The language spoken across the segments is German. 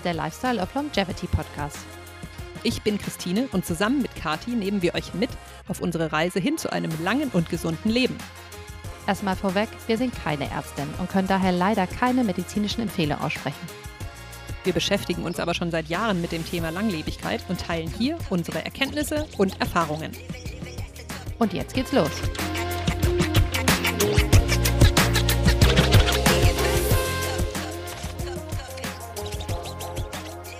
ist der Lifestyle of Longevity Podcast. Ich bin Christine und zusammen mit Kati nehmen wir euch mit auf unsere Reise hin zu einem langen und gesunden Leben. Erstmal vorweg, wir sind keine Ärztin und können daher leider keine medizinischen Empfehlungen aussprechen. Wir beschäftigen uns aber schon seit Jahren mit dem Thema Langlebigkeit und teilen hier unsere Erkenntnisse und Erfahrungen. Und jetzt geht's los.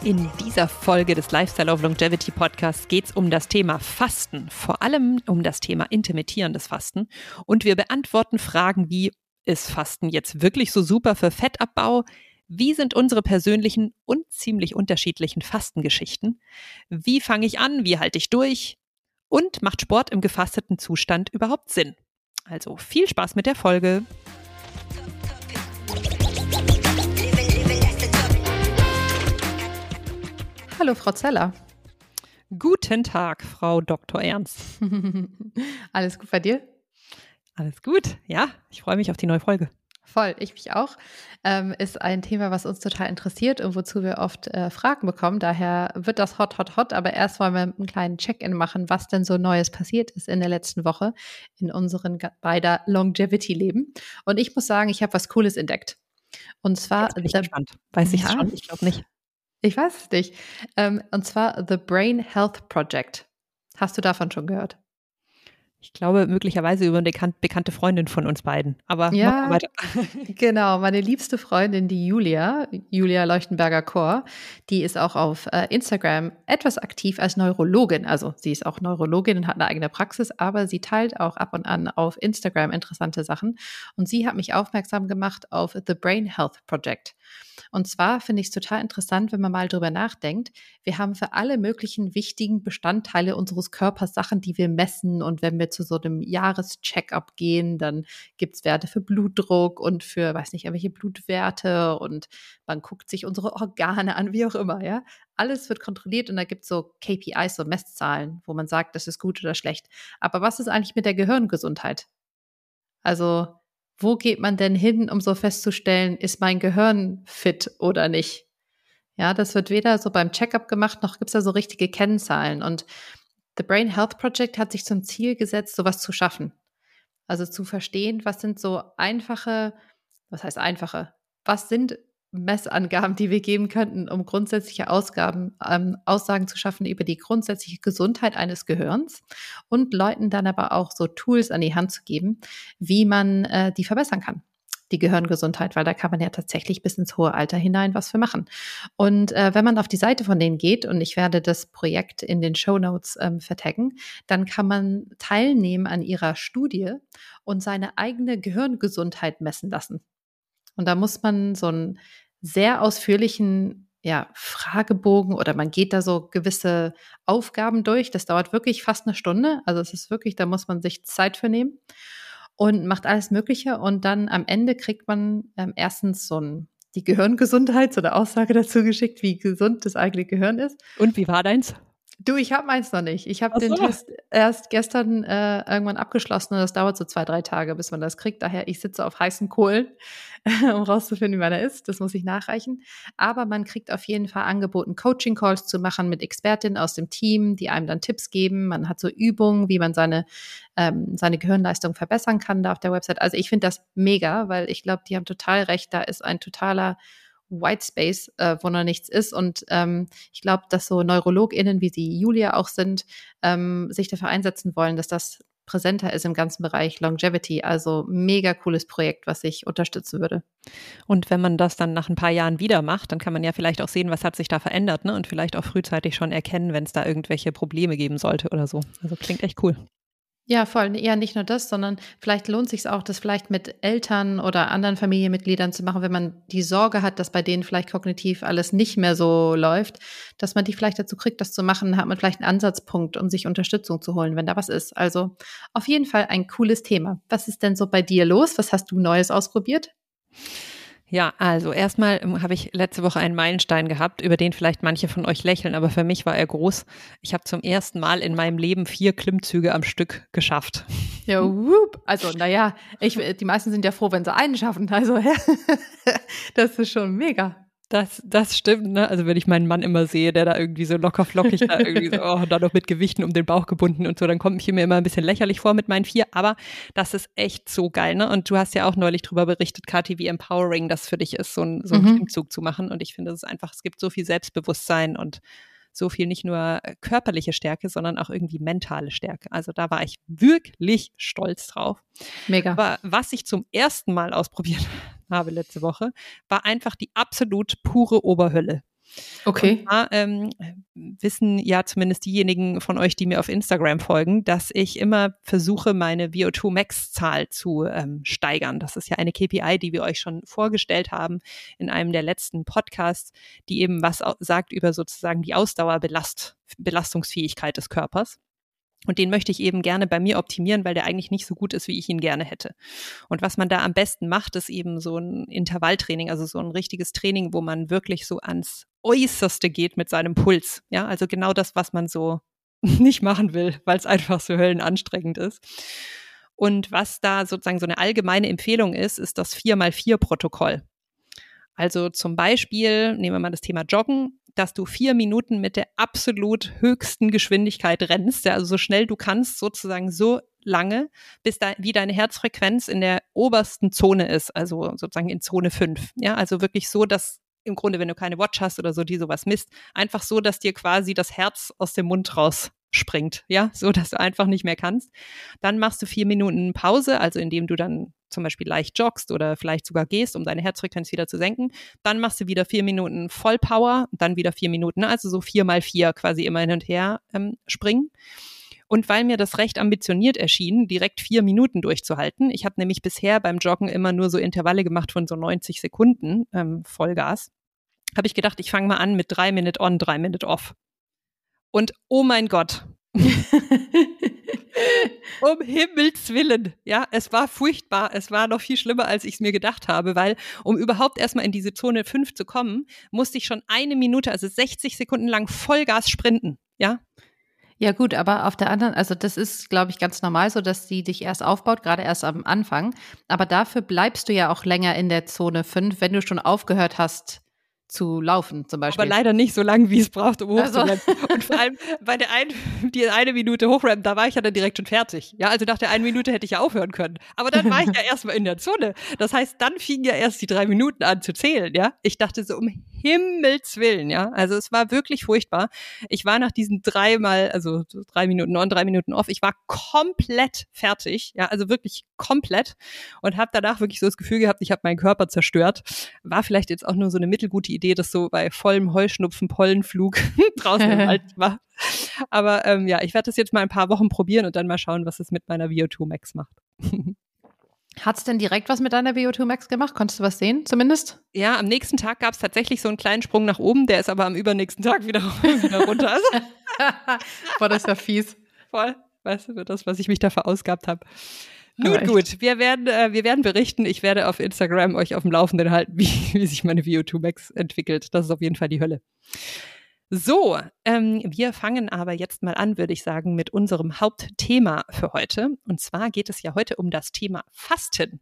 In dieser Folge des Lifestyle of Longevity Podcasts geht es um das Thema Fasten, vor allem um das Thema intermittierendes Fasten. Und wir beantworten Fragen wie, ist Fasten jetzt wirklich so super für Fettabbau? Wie sind unsere persönlichen und ziemlich unterschiedlichen Fastengeschichten? Wie fange ich an? Wie halte ich durch? Und macht Sport im gefasteten Zustand überhaupt Sinn? Also viel Spaß mit der Folge. Hallo, Frau Zeller. Guten Tag, Frau Dr. Ernst. Alles gut bei dir? Alles gut, ja. Ich freue mich auf die neue Folge. Voll, ich mich auch. Ähm, ist ein Thema, was uns total interessiert und wozu wir oft äh, Fragen bekommen. Daher wird das hot, hot, hot. Aber erst wollen wir einen kleinen Check-in machen, was denn so Neues passiert ist in der letzten Woche in unseren beider Longevity-Leben. Und ich muss sagen, ich habe was Cooles entdeckt. Und zwar. Jetzt bin ich gespannt. Weiß ich ja, schon? Ich glaube nicht. Ich weiß es nicht. Ähm, und zwar The Brain Health Project. Hast du davon schon gehört? Ich glaube, möglicherweise über eine bekannte Freundin von uns beiden. Aber ja, weiter. genau, meine liebste Freundin, die Julia, Julia Leuchtenberger Chor, die ist auch auf äh, Instagram etwas aktiv als Neurologin. Also sie ist auch Neurologin und hat eine eigene Praxis, aber sie teilt auch ab und an auf Instagram interessante Sachen. Und sie hat mich aufmerksam gemacht auf The Brain Health Project. Und zwar finde ich es total interessant, wenn man mal drüber nachdenkt. Wir haben für alle möglichen wichtigen Bestandteile unseres Körpers Sachen, die wir messen. Und wenn wir zu so einem Jahrescheckup gehen, dann gibt es Werte für Blutdruck und für, weiß nicht, irgendwelche Blutwerte und man guckt sich unsere Organe an, wie auch immer, ja. Alles wird kontrolliert und da gibt es so KPIs, so Messzahlen, wo man sagt, das ist gut oder schlecht. Aber was ist eigentlich mit der Gehirngesundheit? Also wo geht man denn hin, um so festzustellen, ist mein Gehirn fit oder nicht? Ja, das wird weder so beim Checkup gemacht, noch gibt es da so richtige Kennzahlen. Und The Brain Health Project hat sich zum Ziel gesetzt, sowas zu schaffen. Also zu verstehen, was sind so einfache, was heißt einfache? Was sind Messangaben, die wir geben könnten, um grundsätzliche Ausgaben, ähm, Aussagen zu schaffen über die grundsätzliche Gesundheit eines Gehirns und Leuten dann aber auch so Tools an die Hand zu geben, wie man äh, die verbessern kann die Gehirngesundheit, weil da kann man ja tatsächlich bis ins hohe Alter hinein was für machen. Und äh, wenn man auf die Seite von denen geht, und ich werde das Projekt in den Show Notes ähm, vertaggen, dann kann man teilnehmen an ihrer Studie und seine eigene Gehirngesundheit messen lassen. Und da muss man so einen sehr ausführlichen ja, Fragebogen oder man geht da so gewisse Aufgaben durch. Das dauert wirklich fast eine Stunde. Also es ist wirklich, da muss man sich Zeit für nehmen und macht alles Mögliche. Und dann am Ende kriegt man ähm, erstens so ein, die Gehirngesundheit, so eine Aussage dazu geschickt, wie gesund das eigene Gehirn ist. Und wie war deins? Du, ich habe meins noch nicht. Ich habe so. den Test erst gestern äh, irgendwann abgeschlossen und das dauert so zwei, drei Tage, bis man das kriegt. Daher, ich sitze auf heißen Kohlen, um rauszufinden, wie man da ist. Das muss ich nachreichen. Aber man kriegt auf jeden Fall angeboten, Coaching-Calls zu machen mit Expertinnen aus dem Team, die einem dann Tipps geben. Man hat so Übungen, wie man seine, ähm, seine Gehirnleistung verbessern kann da auf der Website. Also ich finde das mega, weil ich glaube, die haben total recht. Da ist ein totaler White Space, äh, wo noch nichts ist. Und ähm, ich glaube, dass so NeurologInnen, wie sie Julia auch sind, ähm, sich dafür einsetzen wollen, dass das präsenter ist im ganzen Bereich Longevity. Also mega cooles Projekt, was ich unterstützen würde. Und wenn man das dann nach ein paar Jahren wieder macht, dann kann man ja vielleicht auch sehen, was hat sich da verändert, ne? Und vielleicht auch frühzeitig schon erkennen, wenn es da irgendwelche Probleme geben sollte oder so. Also klingt echt cool. Ja, voll. Ja, nicht nur das, sondern vielleicht lohnt sich auch, das vielleicht mit Eltern oder anderen Familienmitgliedern zu machen, wenn man die Sorge hat, dass bei denen vielleicht kognitiv alles nicht mehr so läuft, dass man die vielleicht dazu kriegt, das zu machen, hat man vielleicht einen Ansatzpunkt, um sich Unterstützung zu holen, wenn da was ist. Also auf jeden Fall ein cooles Thema. Was ist denn so bei dir los? Was hast du Neues ausprobiert? Ja, also erstmal ähm, habe ich letzte Woche einen Meilenstein gehabt, über den vielleicht manche von euch lächeln, aber für mich war er groß. Ich habe zum ersten Mal in meinem Leben vier Klimmzüge am Stück geschafft. Ja, whoop. Also, naja, ich, die meisten sind ja froh, wenn sie einen schaffen. Also, das ist schon mega. Das, das stimmt, ne? Also wenn ich meinen Mann immer sehe, der da irgendwie so locker flockig da irgendwie so, oh, da noch mit Gewichten um den Bauch gebunden und so, dann kommt ich mir immer ein bisschen lächerlich vor mit meinen vier, aber das ist echt so geil, ne? Und du hast ja auch neulich drüber berichtet, Kathi, wie empowering das für dich ist, so, ein, so einen mhm. Klimmzug zu machen. Und ich finde, es ist einfach, es gibt so viel Selbstbewusstsein und so viel nicht nur äh, körperliche Stärke, sondern auch irgendwie mentale Stärke. Also da war ich wirklich stolz drauf. Mega. Aber was ich zum ersten Mal ausprobiert habe letzte Woche, war einfach die absolut pure Oberhölle. Okay. Da, ähm, wissen ja zumindest diejenigen von euch, die mir auf Instagram folgen, dass ich immer versuche, meine VO2 Max-Zahl zu ähm, steigern. Das ist ja eine KPI, die wir euch schon vorgestellt haben in einem der letzten Podcasts, die eben was sagt über sozusagen die Ausdauerbelastungsfähigkeit des Körpers. Und den möchte ich eben gerne bei mir optimieren, weil der eigentlich nicht so gut ist, wie ich ihn gerne hätte. Und was man da am besten macht, ist eben so ein Intervalltraining, also so ein richtiges Training, wo man wirklich so ans Äußerste geht mit seinem Puls. Ja, also genau das, was man so nicht machen will, weil es einfach so höllenanstrengend ist. Und was da sozusagen so eine allgemeine Empfehlung ist, ist das 4x4-Protokoll. Also zum Beispiel, nehmen wir mal das Thema Joggen, dass du vier Minuten mit der absolut höchsten Geschwindigkeit rennst, also so schnell du kannst, sozusagen so lange, bis da, wie deine Herzfrequenz in der obersten Zone ist, also sozusagen in Zone 5. Ja, also wirklich so, dass im Grunde, wenn du keine Watch hast oder so, die sowas misst, einfach so, dass dir quasi das Herz aus dem Mund raus springt, ja, so dass du einfach nicht mehr kannst. Dann machst du vier Minuten Pause, also indem du dann zum Beispiel leicht joggst oder vielleicht sogar gehst, um deine Herzfrequenz wieder zu senken. Dann machst du wieder vier Minuten Vollpower, dann wieder vier Minuten, also so vier mal vier quasi immer hin und her ähm, springen. Und weil mir das recht ambitioniert erschien, direkt vier Minuten durchzuhalten, ich habe nämlich bisher beim Joggen immer nur so Intervalle gemacht von so 90 Sekunden ähm, Vollgas, habe ich gedacht, ich fange mal an mit drei Minute on, drei Minute off. Und oh mein Gott. um Himmels Willen. Ja, es war furchtbar. Es war noch viel schlimmer, als ich es mir gedacht habe, weil um überhaupt erstmal in diese Zone 5 zu kommen, musste ich schon eine Minute, also 60 Sekunden lang Vollgas sprinten. Ja. Ja gut, aber auf der anderen, also das ist, glaube ich, ganz normal so, dass die dich erst aufbaut, gerade erst am Anfang. Aber dafür bleibst du ja auch länger in der Zone 5, wenn du schon aufgehört hast, zu laufen zum Beispiel. Aber leider nicht so lange, wie es braucht, um hochzurennen. Also. Und vor allem bei der einen, die eine Minute hochrennen, da war ich ja dann direkt schon fertig. Ja, also nach der einen Minute hätte ich ja aufhören können. Aber dann war ich ja erstmal in der Zone. Das heißt, dann fingen ja erst die drei Minuten an zu zählen, ja. Ich dachte so, um Himmels Willen, ja. Also es war wirklich furchtbar. Ich war nach diesen dreimal, also drei Minuten on, drei Minuten off, ich war komplett fertig, ja, also wirklich komplett und habe danach wirklich so das Gefühl gehabt, ich habe meinen Körper zerstört. War vielleicht jetzt auch nur so eine mittelgute Idee, dass so bei vollem Heuschnupfen, Pollenflug draußen im Wald war. Aber ähm, ja, ich werde das jetzt mal ein paar Wochen probieren und dann mal schauen, was es mit meiner VO2 Max macht. Hat es denn direkt was mit deiner VO2 Max gemacht? Konntest du was sehen, zumindest? Ja, am nächsten Tag gab es tatsächlich so einen kleinen Sprung nach oben, der ist aber am übernächsten Tag wieder, wieder runter. Boah, das ist ja fies. Voll. Weißt du, das, was ich mich da verausgabt habe. Nun gut, wir werden, äh, wir werden berichten. Ich werde auf Instagram euch auf dem Laufenden halten, wie, wie sich meine VO2 Max entwickelt. Das ist auf jeden Fall die Hölle. So, ähm, wir fangen aber jetzt mal an, würde ich sagen, mit unserem Hauptthema für heute. Und zwar geht es ja heute um das Thema Fasten.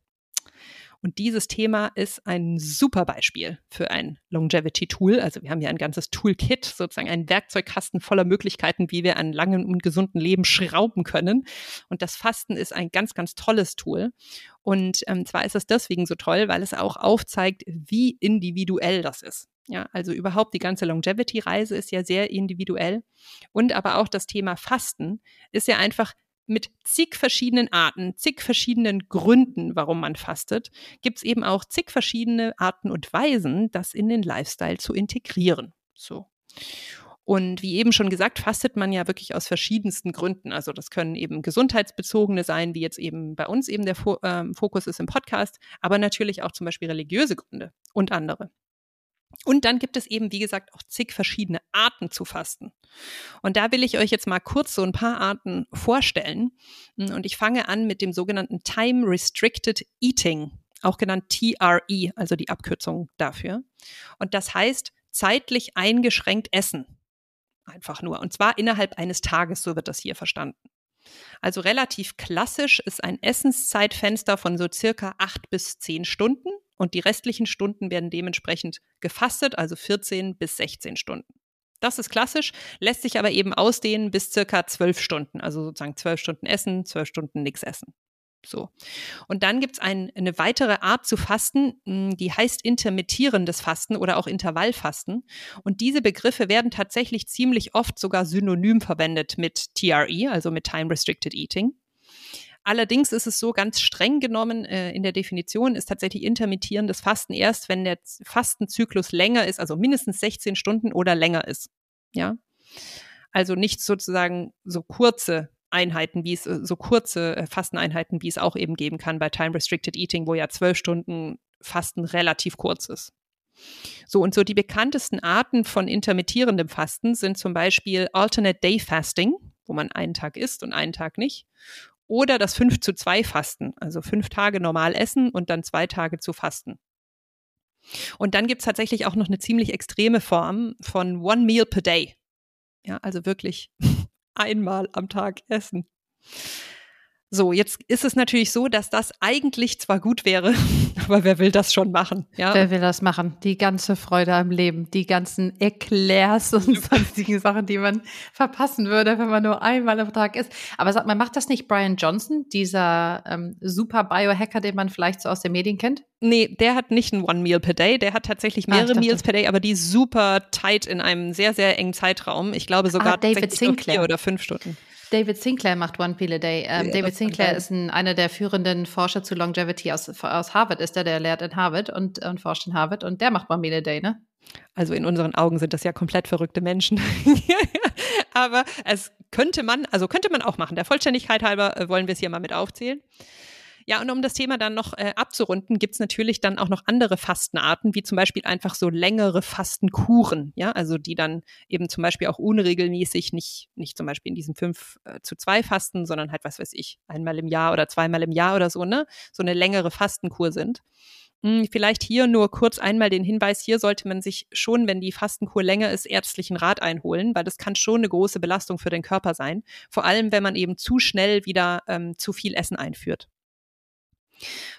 Und dieses Thema ist ein super Beispiel für ein Longevity-Tool. Also wir haben ja ein ganzes Toolkit, sozusagen einen Werkzeugkasten voller Möglichkeiten, wie wir an langem und gesunden Leben schrauben können. Und das Fasten ist ein ganz, ganz tolles Tool. Und ähm, zwar ist es deswegen so toll, weil es auch aufzeigt, wie individuell das ist. Ja, also überhaupt die ganze Longevity-Reise ist ja sehr individuell. Und aber auch das Thema Fasten ist ja einfach mit zig verschiedenen Arten, zig verschiedenen Gründen, warum man fastet, gibt es eben auch zig verschiedene Arten und Weisen, das in den Lifestyle zu integrieren. So. Und wie eben schon gesagt, fastet man ja wirklich aus verschiedensten Gründen. Also das können eben gesundheitsbezogene sein, wie jetzt eben bei uns eben der Fokus ist im Podcast, aber natürlich auch zum Beispiel religiöse Gründe und andere. Und dann gibt es eben, wie gesagt, auch zig verschiedene Arten zu fasten. Und da will ich euch jetzt mal kurz so ein paar Arten vorstellen. Und ich fange an mit dem sogenannten Time Restricted Eating, auch genannt TRE, also die Abkürzung dafür. Und das heißt zeitlich eingeschränkt essen. Einfach nur. Und zwar innerhalb eines Tages, so wird das hier verstanden. Also relativ klassisch ist ein Essenszeitfenster von so circa acht bis zehn Stunden und die restlichen Stunden werden dementsprechend gefastet, also 14 bis 16 Stunden. Das ist klassisch, lässt sich aber eben ausdehnen bis circa zwölf Stunden, also sozusagen zwölf Stunden essen, zwölf Stunden nichts essen. So. Und dann gibt es ein, eine weitere Art zu fasten, hm, die heißt intermittierendes Fasten oder auch Intervallfasten. Und diese Begriffe werden tatsächlich ziemlich oft sogar synonym verwendet mit TRE, also mit Time Restricted Eating. Allerdings ist es so ganz streng genommen äh, in der Definition ist tatsächlich intermittierendes Fasten erst, wenn der Fastenzyklus länger ist, also mindestens 16 Stunden oder länger ist. Ja. Also nicht sozusagen so kurze Einheiten, wie es äh, so kurze äh, Fasteneinheiten, wie es auch eben geben kann bei Time Restricted Eating, wo ja zwölf Stunden Fasten relativ kurz ist. So, und so die bekanntesten Arten von intermittierendem Fasten sind zum Beispiel Alternate Day Fasting, wo man einen Tag isst und einen Tag nicht. Oder das 5 zu 2 Fasten, also fünf Tage normal essen und dann zwei Tage zu fasten. Und dann gibt es tatsächlich auch noch eine ziemlich extreme Form von One Meal per Day. Ja, also wirklich einmal am Tag essen. So, jetzt ist es natürlich so, dass das eigentlich zwar gut wäre, aber wer will das schon machen? Ja? Wer will das machen? Die ganze Freude am Leben, die ganzen Eclairs und sonstigen Sachen, die man verpassen würde, wenn man nur einmal am Tag isst. Aber sagt man, macht das nicht Brian Johnson, dieser ähm, super Biohacker, den man vielleicht so aus den Medien kennt? Nee, der hat nicht ein One Meal per Day, der hat tatsächlich ah, mehrere ah, Meals per Day, aber die super tight in einem sehr, sehr engen Zeitraum. Ich glaube sogar ah, David Sinclair. vier oder fünf Stunden. David Sinclair macht One Pill a Day. Ähm, ja, David Sinclair ist ein, einer der führenden Forscher zu Longevity aus, aus Harvard, ist der, der lehrt in Harvard und, und forscht in Harvard und der macht One Pill a Day, ne? Also in unseren Augen sind das ja komplett verrückte Menschen. Aber es könnte man, also könnte man auch machen. Der Vollständigkeit halber äh, wollen wir es hier mal mit aufzählen. Ja, und um das Thema dann noch äh, abzurunden, gibt's natürlich dann auch noch andere Fastenarten, wie zum Beispiel einfach so längere Fastenkuren, ja, also die dann eben zum Beispiel auch unregelmäßig, nicht, nicht zum Beispiel in diesem 5 äh, zu 2 Fasten, sondern halt, was weiß ich, einmal im Jahr oder zweimal im Jahr oder so, ne, so eine längere Fastenkur sind. Hm, vielleicht hier nur kurz einmal den Hinweis, hier sollte man sich schon, wenn die Fastenkur länger ist, ärztlichen Rat einholen, weil das kann schon eine große Belastung für den Körper sein. Vor allem, wenn man eben zu schnell wieder ähm, zu viel Essen einführt.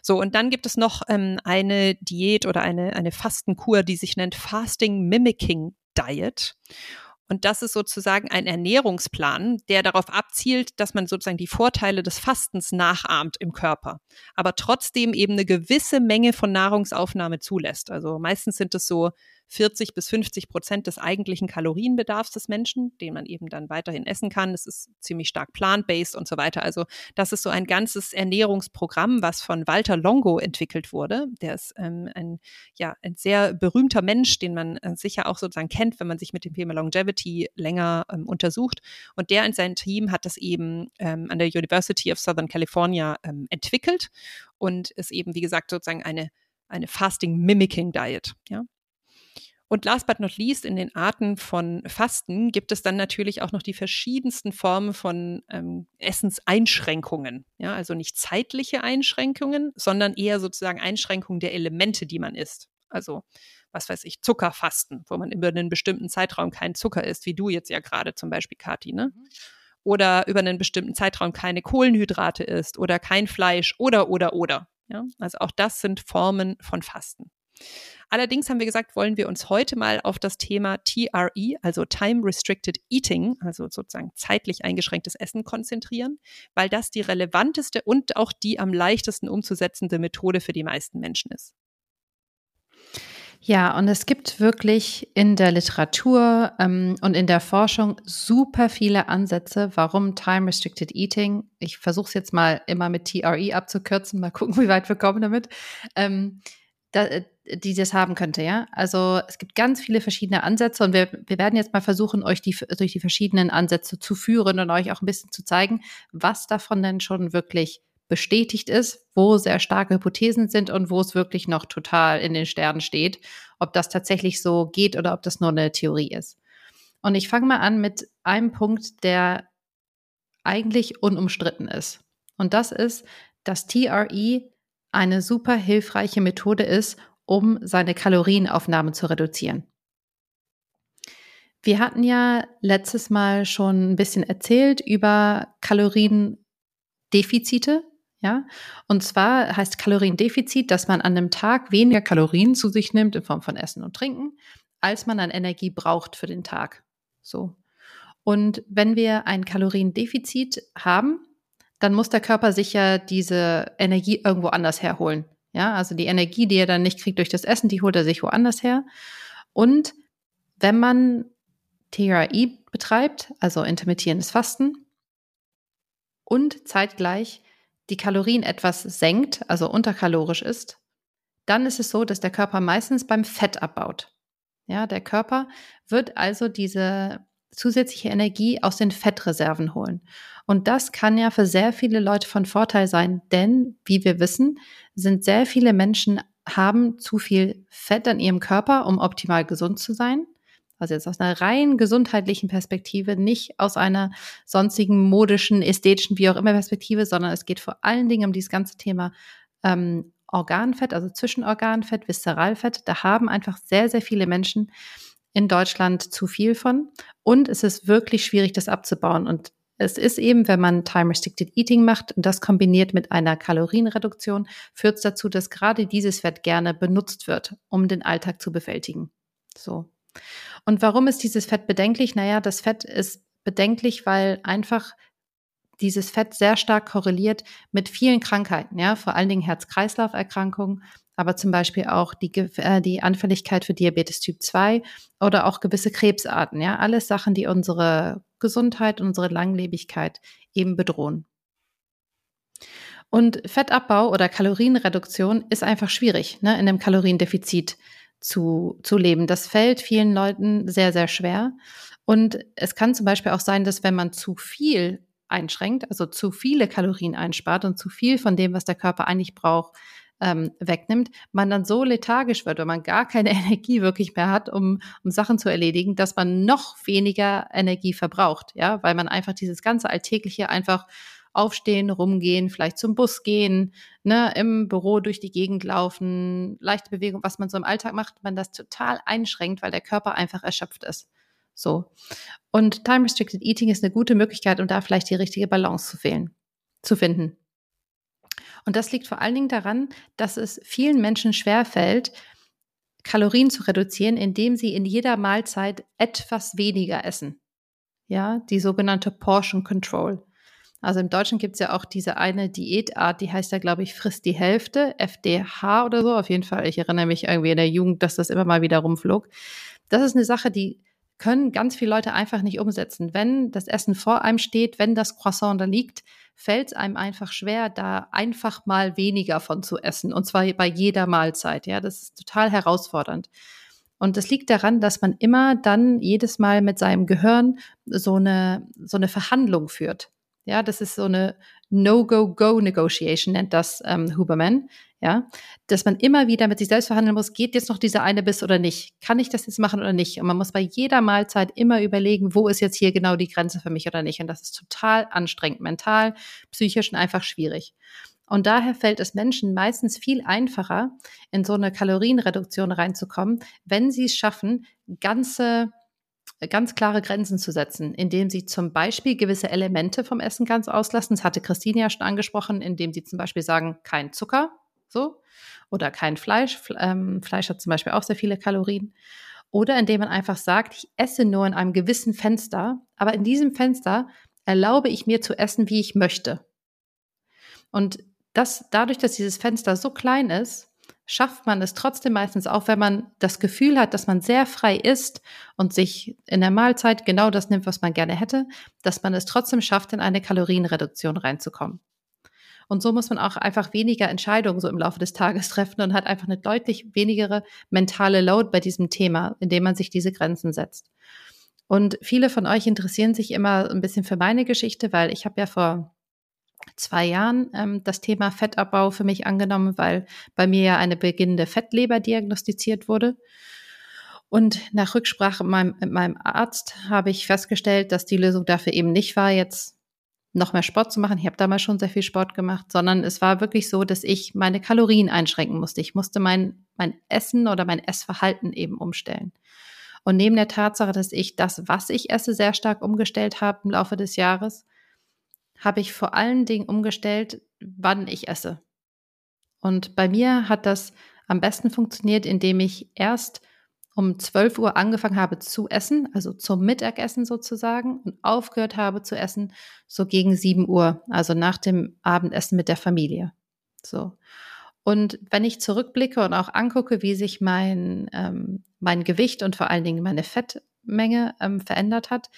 So, und dann gibt es noch ähm, eine Diät oder eine, eine Fastenkur, die sich nennt Fasting Mimicking Diet. Und das ist sozusagen ein Ernährungsplan, der darauf abzielt, dass man sozusagen die Vorteile des Fastens nachahmt im Körper, aber trotzdem eben eine gewisse Menge von Nahrungsaufnahme zulässt. Also meistens sind es so 40 bis 50 Prozent des eigentlichen Kalorienbedarfs des Menschen, den man eben dann weiterhin essen kann. Es ist ziemlich stark plant-based und so weiter. Also das ist so ein ganzes Ernährungsprogramm, was von Walter Longo entwickelt wurde. Der ist ähm, ein, ja, ein sehr berühmter Mensch, den man äh, sicher auch sozusagen kennt, wenn man sich mit dem Thema Longevity länger ähm, untersucht. Und der und sein Team hat das eben ähm, an der University of Southern California ähm, entwickelt und ist eben, wie gesagt, sozusagen eine eine Fasting Mimicking Diet. Ja? Und last but not least, in den Arten von Fasten gibt es dann natürlich auch noch die verschiedensten Formen von ähm, Essenseinschränkungen. Ja, also nicht zeitliche Einschränkungen, sondern eher sozusagen Einschränkungen der Elemente, die man isst. Also, was weiß ich, Zuckerfasten, wo man über einen bestimmten Zeitraum keinen Zucker isst, wie du jetzt ja gerade zum Beispiel, Kathi, ne? Mhm. Oder über einen bestimmten Zeitraum keine Kohlenhydrate isst oder kein Fleisch oder, oder, oder. Ja, also auch das sind Formen von Fasten. Allerdings haben wir gesagt, wollen wir uns heute mal auf das Thema TRE, also Time Restricted Eating, also sozusagen zeitlich eingeschränktes Essen konzentrieren, weil das die relevanteste und auch die am leichtesten umzusetzende Methode für die meisten Menschen ist. Ja, und es gibt wirklich in der Literatur ähm, und in der Forschung super viele Ansätze, warum Time Restricted Eating, ich versuche es jetzt mal immer mit TRE abzukürzen, mal gucken, wie weit wir kommen damit, ähm, da, äh, die das haben könnte, ja. Also es gibt ganz viele verschiedene Ansätze und wir, wir werden jetzt mal versuchen, euch die, durch die verschiedenen Ansätze zu führen und euch auch ein bisschen zu zeigen, was davon denn schon wirklich bestätigt ist, wo sehr starke Hypothesen sind und wo es wirklich noch total in den Sternen steht, ob das tatsächlich so geht oder ob das nur eine Theorie ist. Und ich fange mal an mit einem Punkt, der eigentlich unumstritten ist. Und das ist, dass TRE eine super hilfreiche Methode ist, um seine Kalorienaufnahme zu reduzieren. Wir hatten ja letztes Mal schon ein bisschen erzählt über Kaloriendefizite. Ja, und zwar heißt Kaloriendefizit, dass man an einem Tag weniger Kalorien zu sich nimmt in Form von Essen und Trinken, als man an Energie braucht für den Tag. So. Und wenn wir ein Kaloriendefizit haben, dann muss der Körper sich ja diese Energie irgendwo anders herholen. Ja, also die Energie, die er dann nicht kriegt durch das Essen, die holt er sich woanders her. Und wenn man TRI betreibt, also intermittierendes Fasten, und zeitgleich die Kalorien etwas senkt, also unterkalorisch ist, dann ist es so, dass der Körper meistens beim Fett abbaut. Ja, der Körper wird also diese zusätzliche Energie aus den Fettreserven holen. Und das kann ja für sehr viele Leute von Vorteil sein, denn wie wir wissen, sind sehr viele Menschen haben zu viel Fett an ihrem Körper, um optimal gesund zu sein. Also jetzt aus einer rein gesundheitlichen Perspektive, nicht aus einer sonstigen modischen, ästhetischen, wie auch immer Perspektive, sondern es geht vor allen Dingen um dieses ganze Thema ähm, Organfett, also Zwischenorganfett, Viszeralfett. Da haben einfach sehr, sehr viele Menschen in Deutschland zu viel von. Und es ist wirklich schwierig, das abzubauen. Und es ist eben, wenn man Time-Restricted Eating macht und das kombiniert mit einer Kalorienreduktion, führt es dazu, dass gerade dieses Fett gerne benutzt wird, um den Alltag zu bewältigen. So. Und warum ist dieses Fett bedenklich? Naja, das Fett ist bedenklich, weil einfach dieses Fett sehr stark korreliert mit vielen Krankheiten, ja, vor allen Dingen Herz-Kreislauf-Erkrankungen, aber zum Beispiel auch die, äh, die Anfälligkeit für Diabetes Typ 2 oder auch gewisse Krebsarten. Ja, alles Sachen, die unsere Gesundheit, unsere Langlebigkeit eben bedrohen. Und Fettabbau oder Kalorienreduktion ist einfach schwierig, ne, in einem Kaloriendefizit zu, zu leben. Das fällt vielen Leuten sehr, sehr schwer. Und es kann zum Beispiel auch sein, dass wenn man zu viel einschränkt, also zu viele Kalorien einspart und zu viel von dem, was der Körper eigentlich braucht, ähm, wegnimmt, man dann so lethargisch wird, wenn man gar keine Energie wirklich mehr hat, um, um Sachen zu erledigen, dass man noch weniger Energie verbraucht, ja, weil man einfach dieses ganze Alltägliche einfach aufstehen, rumgehen, vielleicht zum Bus gehen, ne, im Büro durch die Gegend laufen, leichte Bewegung, was man so im Alltag macht, man das total einschränkt, weil der Körper einfach erschöpft ist. So. Und Time Restricted Eating ist eine gute Möglichkeit, um da vielleicht die richtige Balance zu fehlen, zu finden. Und das liegt vor allen Dingen daran, dass es vielen Menschen schwerfällt, Kalorien zu reduzieren, indem sie in jeder Mahlzeit etwas weniger essen. Ja, die sogenannte Portion Control. Also im Deutschen gibt es ja auch diese eine Diätart, die heißt ja, glaube ich, frisst die Hälfte, FDH oder so. Auf jeden Fall, ich erinnere mich irgendwie in der Jugend, dass das immer mal wieder rumflog. Das ist eine Sache, die können ganz viele Leute einfach nicht umsetzen. Wenn das Essen vor einem steht, wenn das Croissant da liegt, fällt es einem einfach schwer, da einfach mal weniger von zu essen. Und zwar bei jeder Mahlzeit. Ja, das ist total herausfordernd. Und das liegt daran, dass man immer dann jedes Mal mit seinem Gehirn so eine, so eine Verhandlung führt. Ja, das ist so eine No-Go-Go-Negotiation, nennt das ähm, Huberman ja, dass man immer wieder mit sich selbst verhandeln muss, geht jetzt noch dieser eine Biss oder nicht? Kann ich das jetzt machen oder nicht? Und man muss bei jeder Mahlzeit immer überlegen, wo ist jetzt hier genau die Grenze für mich oder nicht? Und das ist total anstrengend, mental, psychisch und einfach schwierig. Und daher fällt es Menschen meistens viel einfacher, in so eine Kalorienreduktion reinzukommen, wenn sie es schaffen, ganze ganz klare Grenzen zu setzen, indem sie zum Beispiel gewisse Elemente vom Essen ganz auslassen. Das hatte Christine ja schon angesprochen, indem sie zum Beispiel sagen, kein Zucker, so. Oder kein Fleisch. Ähm, Fleisch hat zum Beispiel auch sehr viele Kalorien. Oder indem man einfach sagt, ich esse nur in einem gewissen Fenster, aber in diesem Fenster erlaube ich mir zu essen, wie ich möchte. Und das, dadurch, dass dieses Fenster so klein ist, schafft man es trotzdem meistens auch, wenn man das Gefühl hat, dass man sehr frei isst und sich in der Mahlzeit genau das nimmt, was man gerne hätte, dass man es trotzdem schafft, in eine Kalorienreduktion reinzukommen. Und so muss man auch einfach weniger Entscheidungen so im Laufe des Tages treffen und hat einfach eine deutlich wenigere mentale Load bei diesem Thema, indem man sich diese Grenzen setzt. Und viele von euch interessieren sich immer ein bisschen für meine Geschichte, weil ich habe ja vor zwei Jahren ähm, das Thema Fettabbau für mich angenommen, weil bei mir ja eine beginnende Fettleber diagnostiziert wurde. Und nach Rücksprache mit meinem, mit meinem Arzt habe ich festgestellt, dass die Lösung dafür eben nicht war, jetzt noch mehr Sport zu machen. Ich habe damals schon sehr viel Sport gemacht, sondern es war wirklich so, dass ich meine Kalorien einschränken musste. Ich musste mein, mein Essen oder mein Essverhalten eben umstellen. Und neben der Tatsache, dass ich das, was ich esse, sehr stark umgestellt habe im Laufe des Jahres, habe ich vor allen Dingen umgestellt, wann ich esse. Und bei mir hat das am besten funktioniert, indem ich erst um 12 Uhr angefangen habe zu essen, also zum Mittagessen sozusagen, und aufgehört habe zu essen so gegen 7 Uhr, also nach dem Abendessen mit der Familie. So. Und wenn ich zurückblicke und auch angucke, wie sich mein, ähm, mein Gewicht und vor allen Dingen meine Fettmenge ähm, verändert hat,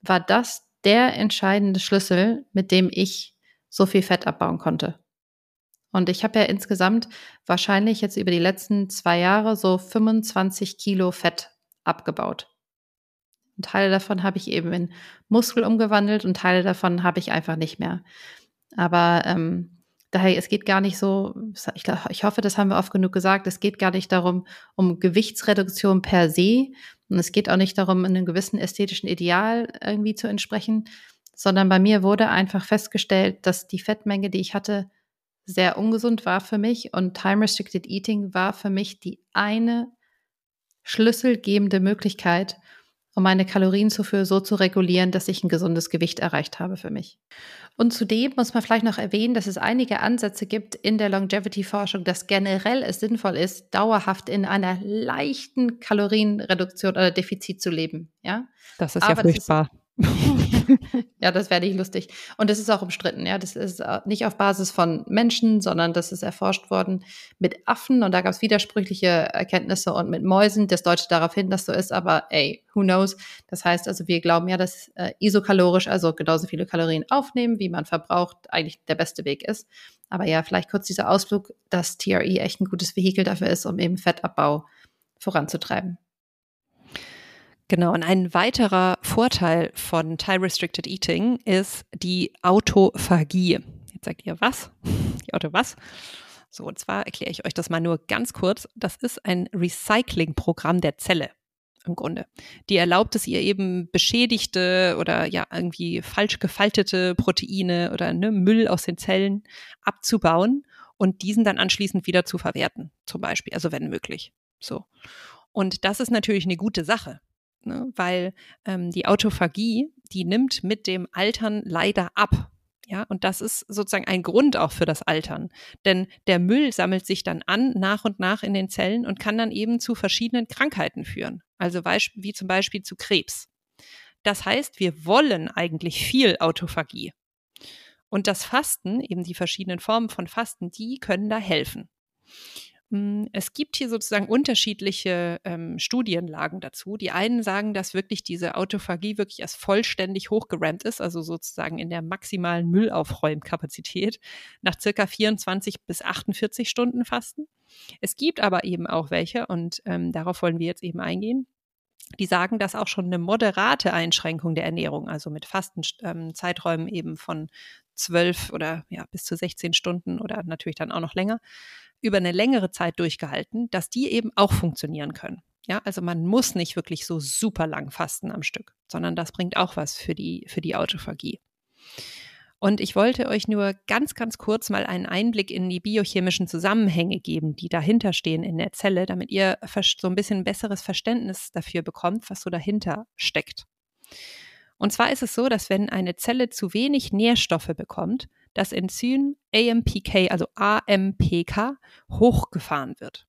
war das der entscheidende Schlüssel, mit dem ich so viel Fett abbauen konnte. Und ich habe ja insgesamt wahrscheinlich jetzt über die letzten zwei Jahre so 25 Kilo Fett abgebaut. Und Teile davon habe ich eben in Muskel umgewandelt und Teile davon habe ich einfach nicht mehr. Aber ähm, daher, es geht gar nicht so, ich, ich hoffe, das haben wir oft genug gesagt, es geht gar nicht darum, um Gewichtsreduktion per se. Und es geht auch nicht darum, einem gewissen ästhetischen Ideal irgendwie zu entsprechen, sondern bei mir wurde einfach festgestellt, dass die Fettmenge, die ich hatte, sehr ungesund war für mich und Time Restricted Eating war für mich die eine schlüsselgebende Möglichkeit, um meine Kalorienzufuhr so zu regulieren, dass ich ein gesundes Gewicht erreicht habe für mich. Und zudem muss man vielleicht noch erwähnen, dass es einige Ansätze gibt in der Longevity-Forschung, dass generell es sinnvoll ist, dauerhaft in einer leichten Kalorienreduktion oder Defizit zu leben. Ja? Das ist Aber ja furchtbar. ja, das wäre nicht lustig. Und das ist auch umstritten. Ja, das ist äh, nicht auf Basis von Menschen, sondern das ist erforscht worden mit Affen und da gab es widersprüchliche Erkenntnisse und mit Mäusen. Das deutet darauf hin, dass so ist, aber ey, who knows? Das heißt also, wir glauben ja, dass äh, isokalorisch, also genauso viele Kalorien aufnehmen, wie man verbraucht, eigentlich der beste Weg ist. Aber ja, vielleicht kurz dieser Ausflug, dass TRE echt ein gutes Vehikel dafür ist, um eben Fettabbau voranzutreiben. Genau, und ein weiterer Vorteil von Time Restricted Eating ist die Autophagie. Jetzt sagt ihr was? Die Auto was? So, und zwar erkläre ich euch das mal nur ganz kurz. Das ist ein Recycling-Programm der Zelle im Grunde. Die erlaubt es ihr eben beschädigte oder ja irgendwie falsch gefaltete Proteine oder ne, Müll aus den Zellen abzubauen und diesen dann anschließend wieder zu verwerten, zum Beispiel, also wenn möglich. So. Und das ist natürlich eine gute Sache, ne? weil ähm, die Autophagie, die nimmt mit dem Altern leider ab. Ja, und das ist sozusagen ein Grund auch für das Altern. Denn der Müll sammelt sich dann an, nach und nach in den Zellen und kann dann eben zu verschiedenen Krankheiten führen. Also wie zum Beispiel zu Krebs. Das heißt, wir wollen eigentlich viel Autophagie. Und das Fasten, eben die verschiedenen Formen von Fasten, die können da helfen. Hm, es gibt hier sozusagen unterschiedliche ähm, Studienlagen dazu. Die einen sagen, dass wirklich diese Autophagie wirklich erst vollständig hochgerammt ist, also sozusagen in der maximalen Müllaufräumkapazität nach circa 24 bis 48 Stunden Fasten. Es gibt aber eben auch welche, und ähm, darauf wollen wir jetzt eben eingehen, die sagen, dass auch schon eine moderate Einschränkung der Ernährung, also mit Fastenzeiträumen ähm, eben von zwölf oder ja, bis zu 16 Stunden oder natürlich dann auch noch länger, über eine längere Zeit durchgehalten, dass die eben auch funktionieren können. Ja, also man muss nicht wirklich so super lang fasten am Stück, sondern das bringt auch was für die, für die Autophagie. Und ich wollte euch nur ganz, ganz kurz mal einen Einblick in die biochemischen Zusammenhänge geben, die dahinter stehen in der Zelle, damit ihr so ein bisschen besseres Verständnis dafür bekommt, was so dahinter steckt. Und zwar ist es so, dass wenn eine Zelle zu wenig Nährstoffe bekommt, das Enzym AMPK, also AMPK, hochgefahren wird.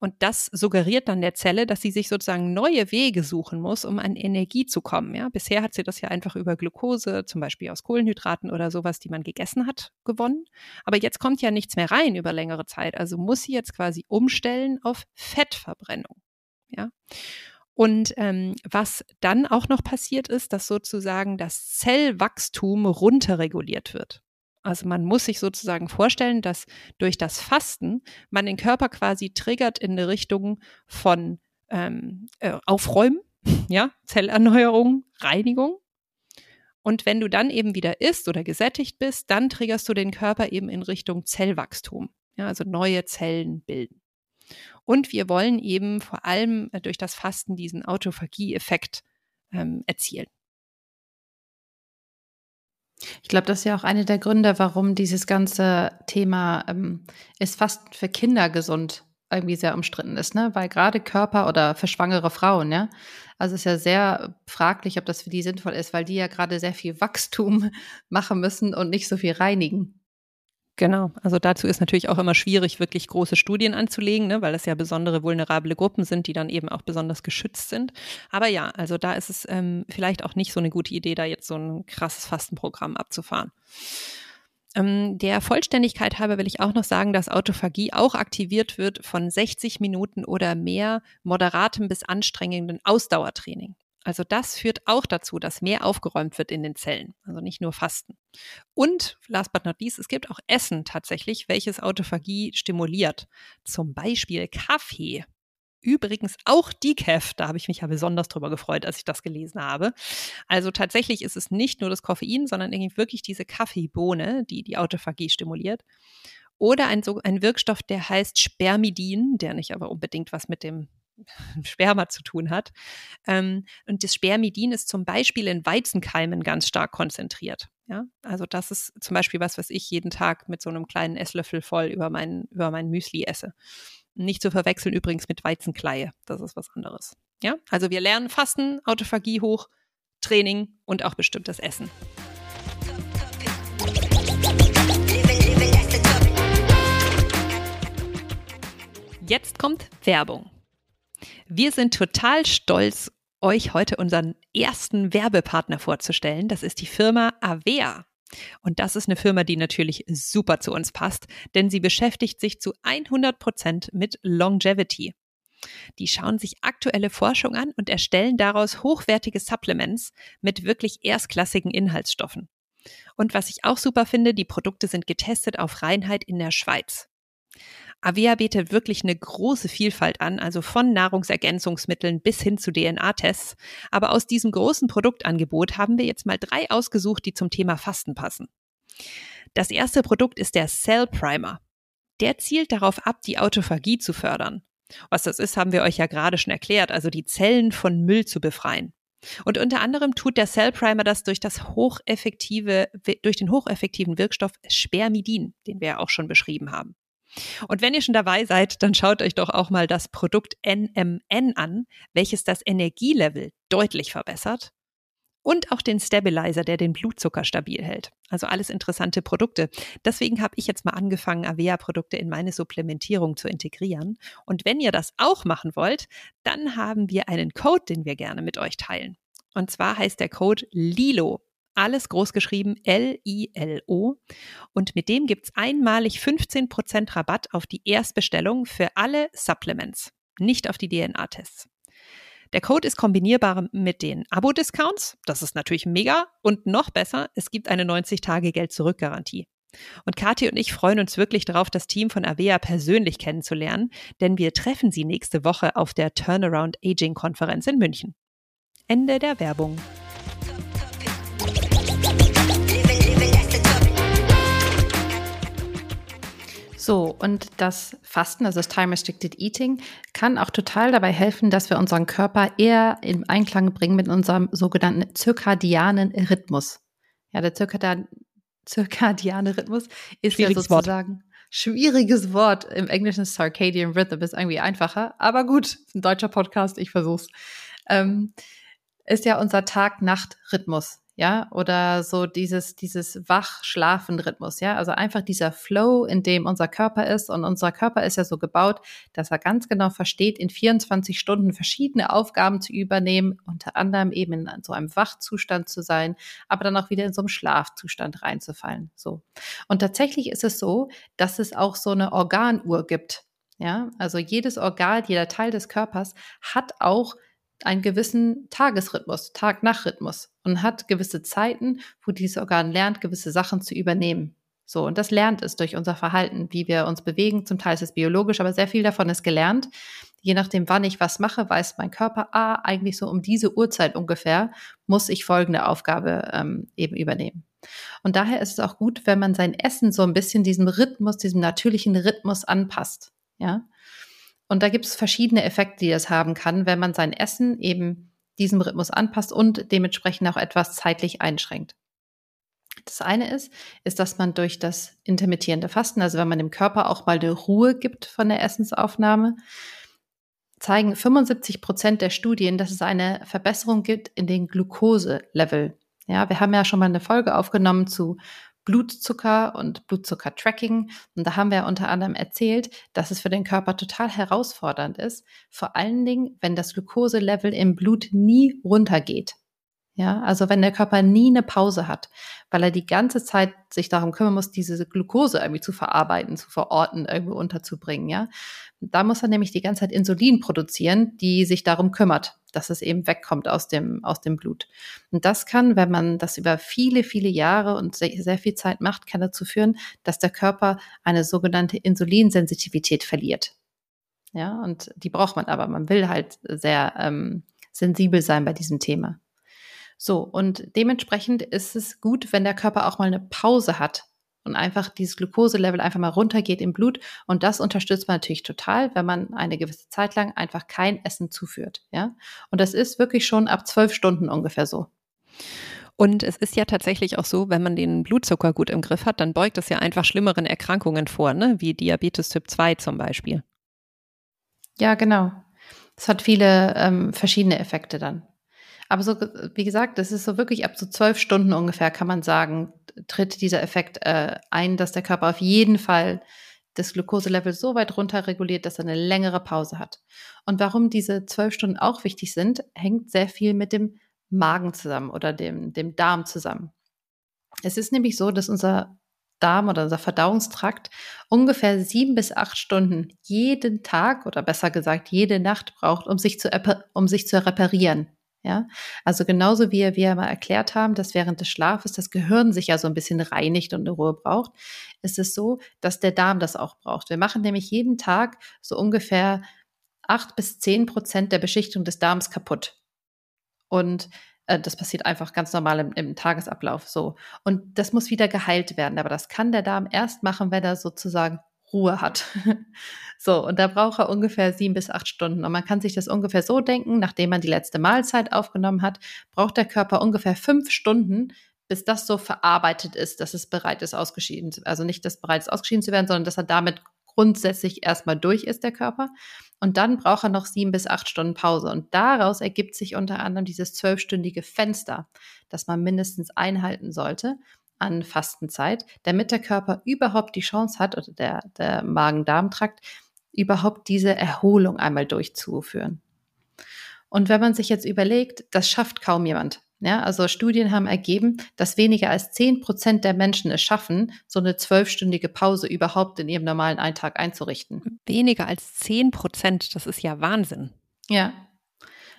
Und das suggeriert dann der Zelle, dass sie sich sozusagen neue Wege suchen muss, um an Energie zu kommen. Ja, bisher hat sie das ja einfach über Glucose, zum Beispiel aus Kohlenhydraten oder sowas, die man gegessen hat, gewonnen. Aber jetzt kommt ja nichts mehr rein über längere Zeit. Also muss sie jetzt quasi umstellen auf Fettverbrennung. Ja. Und ähm, was dann auch noch passiert ist, dass sozusagen das Zellwachstum runterreguliert wird. Also man muss sich sozusagen vorstellen, dass durch das Fasten man den Körper quasi triggert in eine Richtung von ähm, äh, Aufräumen, ja, Zellerneuerung, Reinigung. Und wenn du dann eben wieder isst oder gesättigt bist, dann triggerst du den Körper eben in Richtung Zellwachstum, ja, also neue Zellen bilden. Und wir wollen eben vor allem äh, durch das Fasten diesen Autophagie-Effekt ähm, erzielen. Ich glaube, das ist ja auch einer der Gründe, warum dieses ganze Thema ähm, ist fast für Kinder gesund irgendwie sehr umstritten ist, ne? Weil gerade Körper oder für schwangere Frauen, ja, also ist ja sehr fraglich, ob das für die sinnvoll ist, weil die ja gerade sehr viel Wachstum machen müssen und nicht so viel reinigen. Genau, also dazu ist natürlich auch immer schwierig, wirklich große Studien anzulegen, ne, weil das ja besondere vulnerable Gruppen sind, die dann eben auch besonders geschützt sind. Aber ja, also da ist es ähm, vielleicht auch nicht so eine gute Idee, da jetzt so ein krasses Fastenprogramm abzufahren. Ähm, der Vollständigkeit halber will ich auch noch sagen, dass Autophagie auch aktiviert wird von 60 Minuten oder mehr moderatem bis anstrengenden Ausdauertraining. Also das führt auch dazu, dass mehr aufgeräumt wird in den Zellen, also nicht nur Fasten. Und last but not least, es gibt auch Essen tatsächlich, welches Autophagie stimuliert. Zum Beispiel Kaffee. Übrigens auch Decaf, da habe ich mich ja besonders drüber gefreut, als ich das gelesen habe. Also tatsächlich ist es nicht nur das Koffein, sondern wirklich diese Kaffeebohne, die die Autophagie stimuliert. Oder ein, ein Wirkstoff, der heißt Spermidin, der nicht aber unbedingt was mit dem Sperma zu tun hat. Ähm, und das Spermidin ist zum Beispiel in Weizenkeimen ganz stark konzentriert. Ja, also das ist zum Beispiel was, was ich jeden Tag mit so einem kleinen Esslöffel voll über mein, über mein Müsli esse. Nicht zu verwechseln übrigens mit Weizenkleie. Das ist was anderes. Ja, also wir lernen Fasten, Autophagie hoch, Training und auch bestimmtes Essen. Jetzt kommt Werbung. Wir sind total stolz, euch heute unseren ersten Werbepartner vorzustellen. Das ist die Firma Avea. Und das ist eine Firma, die natürlich super zu uns passt, denn sie beschäftigt sich zu 100 Prozent mit Longevity. Die schauen sich aktuelle Forschung an und erstellen daraus hochwertige Supplements mit wirklich erstklassigen Inhaltsstoffen. Und was ich auch super finde, die Produkte sind getestet auf Reinheit in der Schweiz. Avea bietet wirklich eine große Vielfalt an, also von Nahrungsergänzungsmitteln bis hin zu DNA-Tests. Aber aus diesem großen Produktangebot haben wir jetzt mal drei ausgesucht, die zum Thema Fasten passen. Das erste Produkt ist der Cell Primer. Der zielt darauf ab, die Autophagie zu fördern. Was das ist, haben wir euch ja gerade schon erklärt, also die Zellen von Müll zu befreien. Und unter anderem tut der Cell Primer das durch das hocheffektive, durch den hocheffektiven Wirkstoff Spermidin, den wir ja auch schon beschrieben haben. Und wenn ihr schon dabei seid, dann schaut euch doch auch mal das Produkt NMN an, welches das Energielevel deutlich verbessert und auch den Stabilizer, der den Blutzucker stabil hält. Also alles interessante Produkte. Deswegen habe ich jetzt mal angefangen, Avea-Produkte in meine Supplementierung zu integrieren. Und wenn ihr das auch machen wollt, dann haben wir einen Code, den wir gerne mit euch teilen. Und zwar heißt der Code LILO alles groß geschrieben, L-I-L-O. Und mit dem gibt es einmalig 15% Rabatt auf die Erstbestellung für alle Supplements, nicht auf die DNA-Tests. Der Code ist kombinierbar mit den Abo-Discounts. Das ist natürlich mega. Und noch besser, es gibt eine 90-Tage-Geld-Zurück-Garantie. Und Kathi und ich freuen uns wirklich darauf, das Team von Avea persönlich kennenzulernen, denn wir treffen sie nächste Woche auf der Turnaround Aging Konferenz in München. Ende der Werbung. So, und das Fasten, also das Time Restricted Eating, kann auch total dabei helfen, dass wir unseren Körper eher in Einklang bringen mit unserem sogenannten zirkadianen Rhythmus. Ja, der zirkadian, zirkadiane Rhythmus ist ja sozusagen Wort. schwieriges Wort. Im Englischen Circadian Rhythm ist irgendwie einfacher, aber gut, ein deutscher Podcast, ich versuch's. Ähm, ist ja unser Tag-Nacht-Rhythmus ja, oder so dieses, dieses Wach-Schlafen-Rhythmus, ja, also einfach dieser Flow, in dem unser Körper ist. Und unser Körper ist ja so gebaut, dass er ganz genau versteht, in 24 Stunden verschiedene Aufgaben zu übernehmen, unter anderem eben in so einem Wachzustand zu sein, aber dann auch wieder in so einem Schlafzustand reinzufallen, so. Und tatsächlich ist es so, dass es auch so eine Organuhr gibt, ja, also jedes Organ, jeder Teil des Körpers hat auch einen gewissen Tagesrhythmus, Tag-Nach-Rhythmus und hat gewisse Zeiten, wo dieses Organ lernt, gewisse Sachen zu übernehmen. So, und das lernt es durch unser Verhalten, wie wir uns bewegen. Zum Teil ist es biologisch, aber sehr viel davon ist gelernt. Je nachdem, wann ich was mache, weiß mein Körper, ah, eigentlich so um diese Uhrzeit ungefähr muss ich folgende Aufgabe ähm, eben übernehmen. Und daher ist es auch gut, wenn man sein Essen so ein bisschen diesem Rhythmus, diesem natürlichen Rhythmus anpasst. Ja, und da gibt es verschiedene Effekte, die es haben kann, wenn man sein Essen eben diesem Rhythmus anpasst und dementsprechend auch etwas zeitlich einschränkt. Das eine ist, ist, dass man durch das intermittierende Fasten, also wenn man dem Körper auch mal eine Ruhe gibt von der Essensaufnahme, zeigen 75 Prozent der Studien, dass es eine Verbesserung gibt in den Glukoselevel. Ja, wir haben ja schon mal eine Folge aufgenommen zu Blutzucker und Blutzucker-Tracking. Und da haben wir unter anderem erzählt, dass es für den Körper total herausfordernd ist, vor allen Dingen, wenn das Glukoselevel im Blut nie runtergeht. Ja, also wenn der Körper nie eine Pause hat, weil er die ganze Zeit sich darum kümmern muss, diese Glucose irgendwie zu verarbeiten, zu verorten, irgendwo unterzubringen, ja. Da muss er nämlich die ganze Zeit Insulin produzieren, die sich darum kümmert, dass es eben wegkommt aus dem, aus dem Blut. Und das kann, wenn man das über viele, viele Jahre und sehr, sehr viel Zeit macht, kann dazu führen, dass der Körper eine sogenannte Insulinsensitivität verliert. Ja, und die braucht man aber. Man will halt sehr ähm, sensibel sein bei diesem Thema. So, und dementsprechend ist es gut, wenn der Körper auch mal eine Pause hat und einfach dieses Glukoselevel einfach mal runtergeht im Blut. Und das unterstützt man natürlich total, wenn man eine gewisse Zeit lang einfach kein Essen zuführt. Ja, und das ist wirklich schon ab zwölf Stunden ungefähr so. Und es ist ja tatsächlich auch so, wenn man den Blutzucker gut im Griff hat, dann beugt es ja einfach schlimmeren Erkrankungen vor, ne? wie Diabetes Typ 2 zum Beispiel. Ja, genau. Es hat viele ähm, verschiedene Effekte dann. Aber so, wie gesagt, das ist so wirklich ab so zwölf Stunden ungefähr, kann man sagen, tritt dieser Effekt äh, ein, dass der Körper auf jeden Fall das Glukoselevel so weit runter reguliert, dass er eine längere Pause hat. Und warum diese zwölf Stunden auch wichtig sind, hängt sehr viel mit dem Magen zusammen oder dem, dem Darm zusammen. Es ist nämlich so, dass unser Darm oder unser Verdauungstrakt ungefähr sieben bis acht Stunden jeden Tag oder besser gesagt jede Nacht braucht, um sich zu, um sich zu reparieren. Ja, also genauso wie wir mal erklärt haben, dass während des Schlafes das Gehirn sich ja so ein bisschen reinigt und eine Ruhe braucht, ist es so, dass der Darm das auch braucht. Wir machen nämlich jeden Tag so ungefähr acht bis zehn Prozent der Beschichtung des Darms kaputt. Und äh, das passiert einfach ganz normal im, im, Tagesablauf so. Und das muss wieder geheilt werden. Aber das kann der Darm erst machen, wenn er sozusagen Ruhe hat. so, und da braucht er ungefähr sieben bis acht Stunden. Und man kann sich das ungefähr so denken, nachdem man die letzte Mahlzeit aufgenommen hat, braucht der Körper ungefähr fünf Stunden, bis das so verarbeitet ist, dass es bereit ist, ausgeschieden zu Also nicht, dass bereit ist, ausgeschieden zu werden, sondern dass er damit grundsätzlich erstmal durch ist, der Körper. Und dann braucht er noch sieben bis acht Stunden Pause. Und daraus ergibt sich unter anderem dieses zwölfstündige Fenster, das man mindestens einhalten sollte an Fastenzeit, damit der Körper überhaupt die Chance hat oder der, der Magen-Darm-Trakt überhaupt diese Erholung einmal durchzuführen. Und wenn man sich jetzt überlegt, das schafft kaum jemand. Ja, also Studien haben ergeben, dass weniger als zehn Prozent der Menschen es schaffen, so eine zwölfstündige Pause überhaupt in ihrem normalen Alltag einzurichten. Weniger als zehn Prozent, das ist ja Wahnsinn. Ja,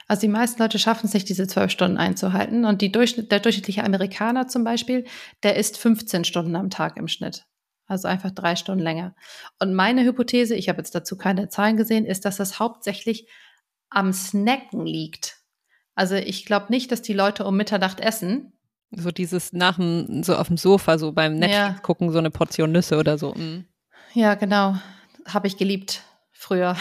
also die meisten Leute schaffen es nicht, diese zwölf Stunden einzuhalten. Und Durchschnitt, der durchschnittliche Amerikaner zum Beispiel, der isst 15 Stunden am Tag im Schnitt. Also einfach drei Stunden länger. Und meine Hypothese, ich habe jetzt dazu keine Zahlen gesehen, ist, dass das hauptsächlich am Snacken liegt. Also ich glaube nicht, dass die Leute um Mitternacht essen. So dieses nach dem, so auf dem Sofa, so beim Netflix ja. gucken, so eine Portion Nüsse oder so. Mhm. Ja, genau. Habe ich geliebt früher.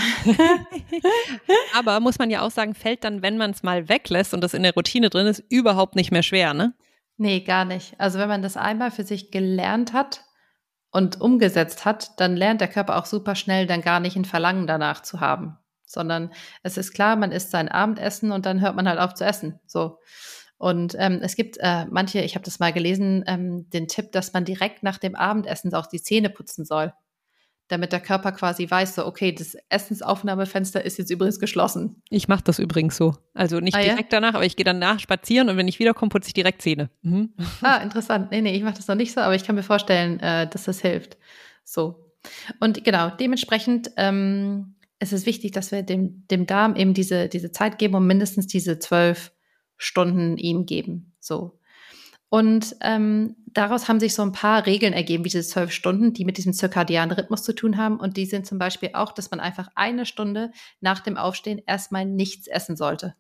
Aber muss man ja auch sagen, fällt dann, wenn man es mal weglässt und das in der Routine drin ist, überhaupt nicht mehr schwer, ne? Nee, gar nicht. Also wenn man das einmal für sich gelernt hat und umgesetzt hat, dann lernt der Körper auch super schnell dann gar nicht ein Verlangen danach zu haben. Sondern es ist klar, man isst sein Abendessen und dann hört man halt auf zu essen. So. Und ähm, es gibt äh, manche, ich habe das mal gelesen, ähm, den Tipp, dass man direkt nach dem Abendessen auch die Zähne putzen soll damit der Körper quasi weiß, so, okay, das Essensaufnahmefenster ist jetzt übrigens geschlossen. Ich mache das übrigens so. Also nicht ah, direkt ja? danach, aber ich gehe danach spazieren und wenn ich wiederkomme, putze ich direkt Zähne. Mhm. Ah, interessant. Nee, nee, ich mache das noch nicht so, aber ich kann mir vorstellen, äh, dass das hilft. So. Und genau, dementsprechend ähm, ist es wichtig, dass wir dem, dem Darm eben diese, diese Zeit geben und mindestens diese zwölf Stunden ihm geben. So. Und ähm, daraus haben sich so ein paar Regeln ergeben, wie diese zwölf Stunden, die mit diesem zirkadianen Rhythmus zu tun haben. Und die sind zum Beispiel auch, dass man einfach eine Stunde nach dem Aufstehen erstmal nichts essen sollte.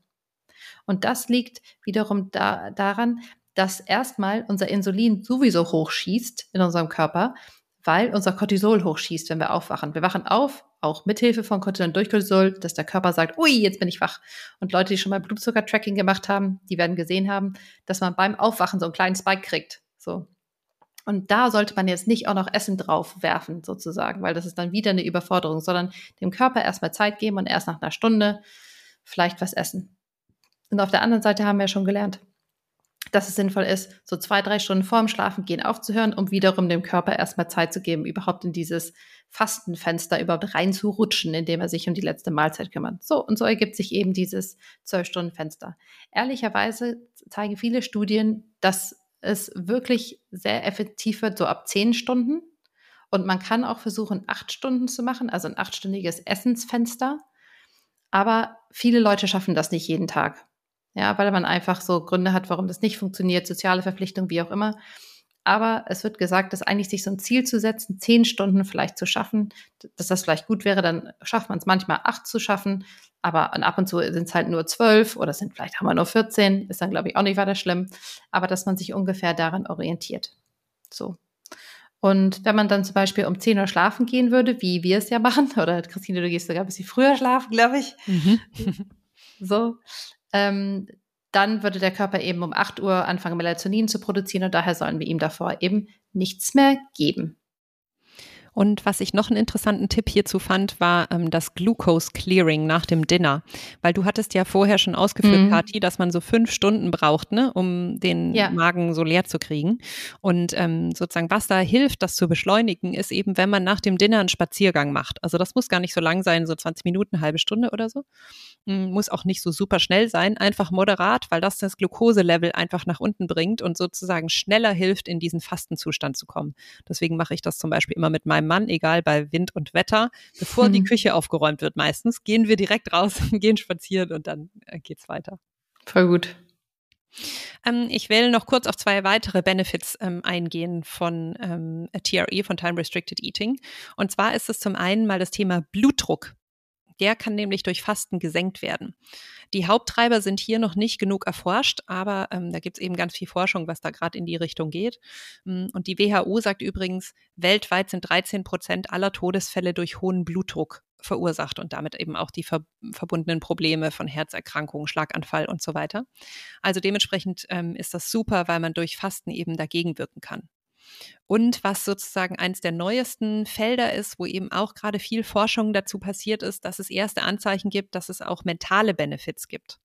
Und das liegt wiederum da, daran, dass erstmal unser Insulin sowieso hochschießt in unserem Körper, weil unser Cortisol hochschießt, wenn wir aufwachen. Wir wachen auf, auch mithilfe von Cortisol und durch Cortisol, dass der Körper sagt, ui, jetzt bin ich wach. Und Leute, die schon mal Blutzucker-Tracking gemacht haben, die werden gesehen haben, dass man beim Aufwachen so einen kleinen Spike kriegt. So. Und da sollte man jetzt nicht auch noch Essen drauf werfen, sozusagen, weil das ist dann wieder eine Überforderung, sondern dem Körper erstmal Zeit geben und erst nach einer Stunde vielleicht was essen. Und auf der anderen Seite haben wir ja schon gelernt, dass es sinnvoll ist, so zwei, drei Stunden vorm Schlafengehen aufzuhören, um wiederum dem Körper erstmal Zeit zu geben, überhaupt in dieses Fastenfenster überhaupt reinzurutschen, indem er sich um die letzte Mahlzeit kümmert. So, und so ergibt sich eben dieses Zwölf-Stunden-Fenster. Ehrlicherweise zeigen viele Studien, dass es wirklich sehr effektiv wird, so ab zehn Stunden. Und man kann auch versuchen, acht Stunden zu machen, also ein achtstündiges Essensfenster. Aber viele Leute schaffen das nicht jeden Tag. Ja, weil man einfach so Gründe hat, warum das nicht funktioniert, soziale Verpflichtung, wie auch immer. Aber es wird gesagt, dass eigentlich sich so ein Ziel zu setzen, zehn Stunden vielleicht zu schaffen, dass das vielleicht gut wäre, dann schafft man es manchmal acht zu schaffen, aber ab und zu sind es halt nur zwölf oder sind vielleicht haben wir nur 14, ist dann glaube ich auch nicht weiter schlimm, aber dass man sich ungefähr daran orientiert. So. Und wenn man dann zum Beispiel um 10 Uhr schlafen gehen würde, wie wir es ja machen, oder Christine, du gehst sogar ein bisschen früher schlafen, glaube ich. Mhm. so, ähm, dann würde der Körper eben um 8 Uhr anfangen, Melatonin zu produzieren und daher sollen wir ihm davor eben nichts mehr geben. Und was ich noch einen interessanten Tipp hierzu fand, war ähm, das Glucose Clearing nach dem Dinner. Weil du hattest ja vorher schon ausgeführt, mhm. Kathi, dass man so fünf Stunden braucht, ne, um den ja. Magen so leer zu kriegen. Und ähm, sozusagen, was da hilft, das zu beschleunigen, ist eben, wenn man nach dem Dinner einen Spaziergang macht. Also das muss gar nicht so lang sein, so 20 Minuten, eine halbe Stunde oder so. Hm, muss auch nicht so super schnell sein, einfach moderat, weil das das Glukoselevel einfach nach unten bringt und sozusagen schneller hilft, in diesen Fastenzustand zu kommen. Deswegen mache ich das zum Beispiel immer mit meinem Mann, egal bei Wind und Wetter. Bevor hm. die Küche aufgeräumt wird meistens, gehen wir direkt raus, gehen spazieren und dann äh, geht's weiter. Voll gut. Ähm, ich will noch kurz auf zwei weitere Benefits ähm, eingehen von ähm, TRE, von Time Restricted Eating. Und zwar ist es zum einen mal das Thema Blutdruck. Der kann nämlich durch Fasten gesenkt werden. Die Haupttreiber sind hier noch nicht genug erforscht, aber ähm, da gibt es eben ganz viel Forschung, was da gerade in die Richtung geht. Mm, und die WHO sagt übrigens, weltweit sind 13 Prozent aller Todesfälle durch hohen Blutdruck verursacht und damit eben auch die ver verbundenen Probleme von Herzerkrankungen, Schlaganfall und so weiter. Also dementsprechend ähm, ist das super, weil man durch Fasten eben dagegen wirken kann. Und was sozusagen eines der neuesten Felder ist, wo eben auch gerade viel Forschung dazu passiert ist, dass es erste Anzeichen gibt, dass es auch mentale Benefits gibt.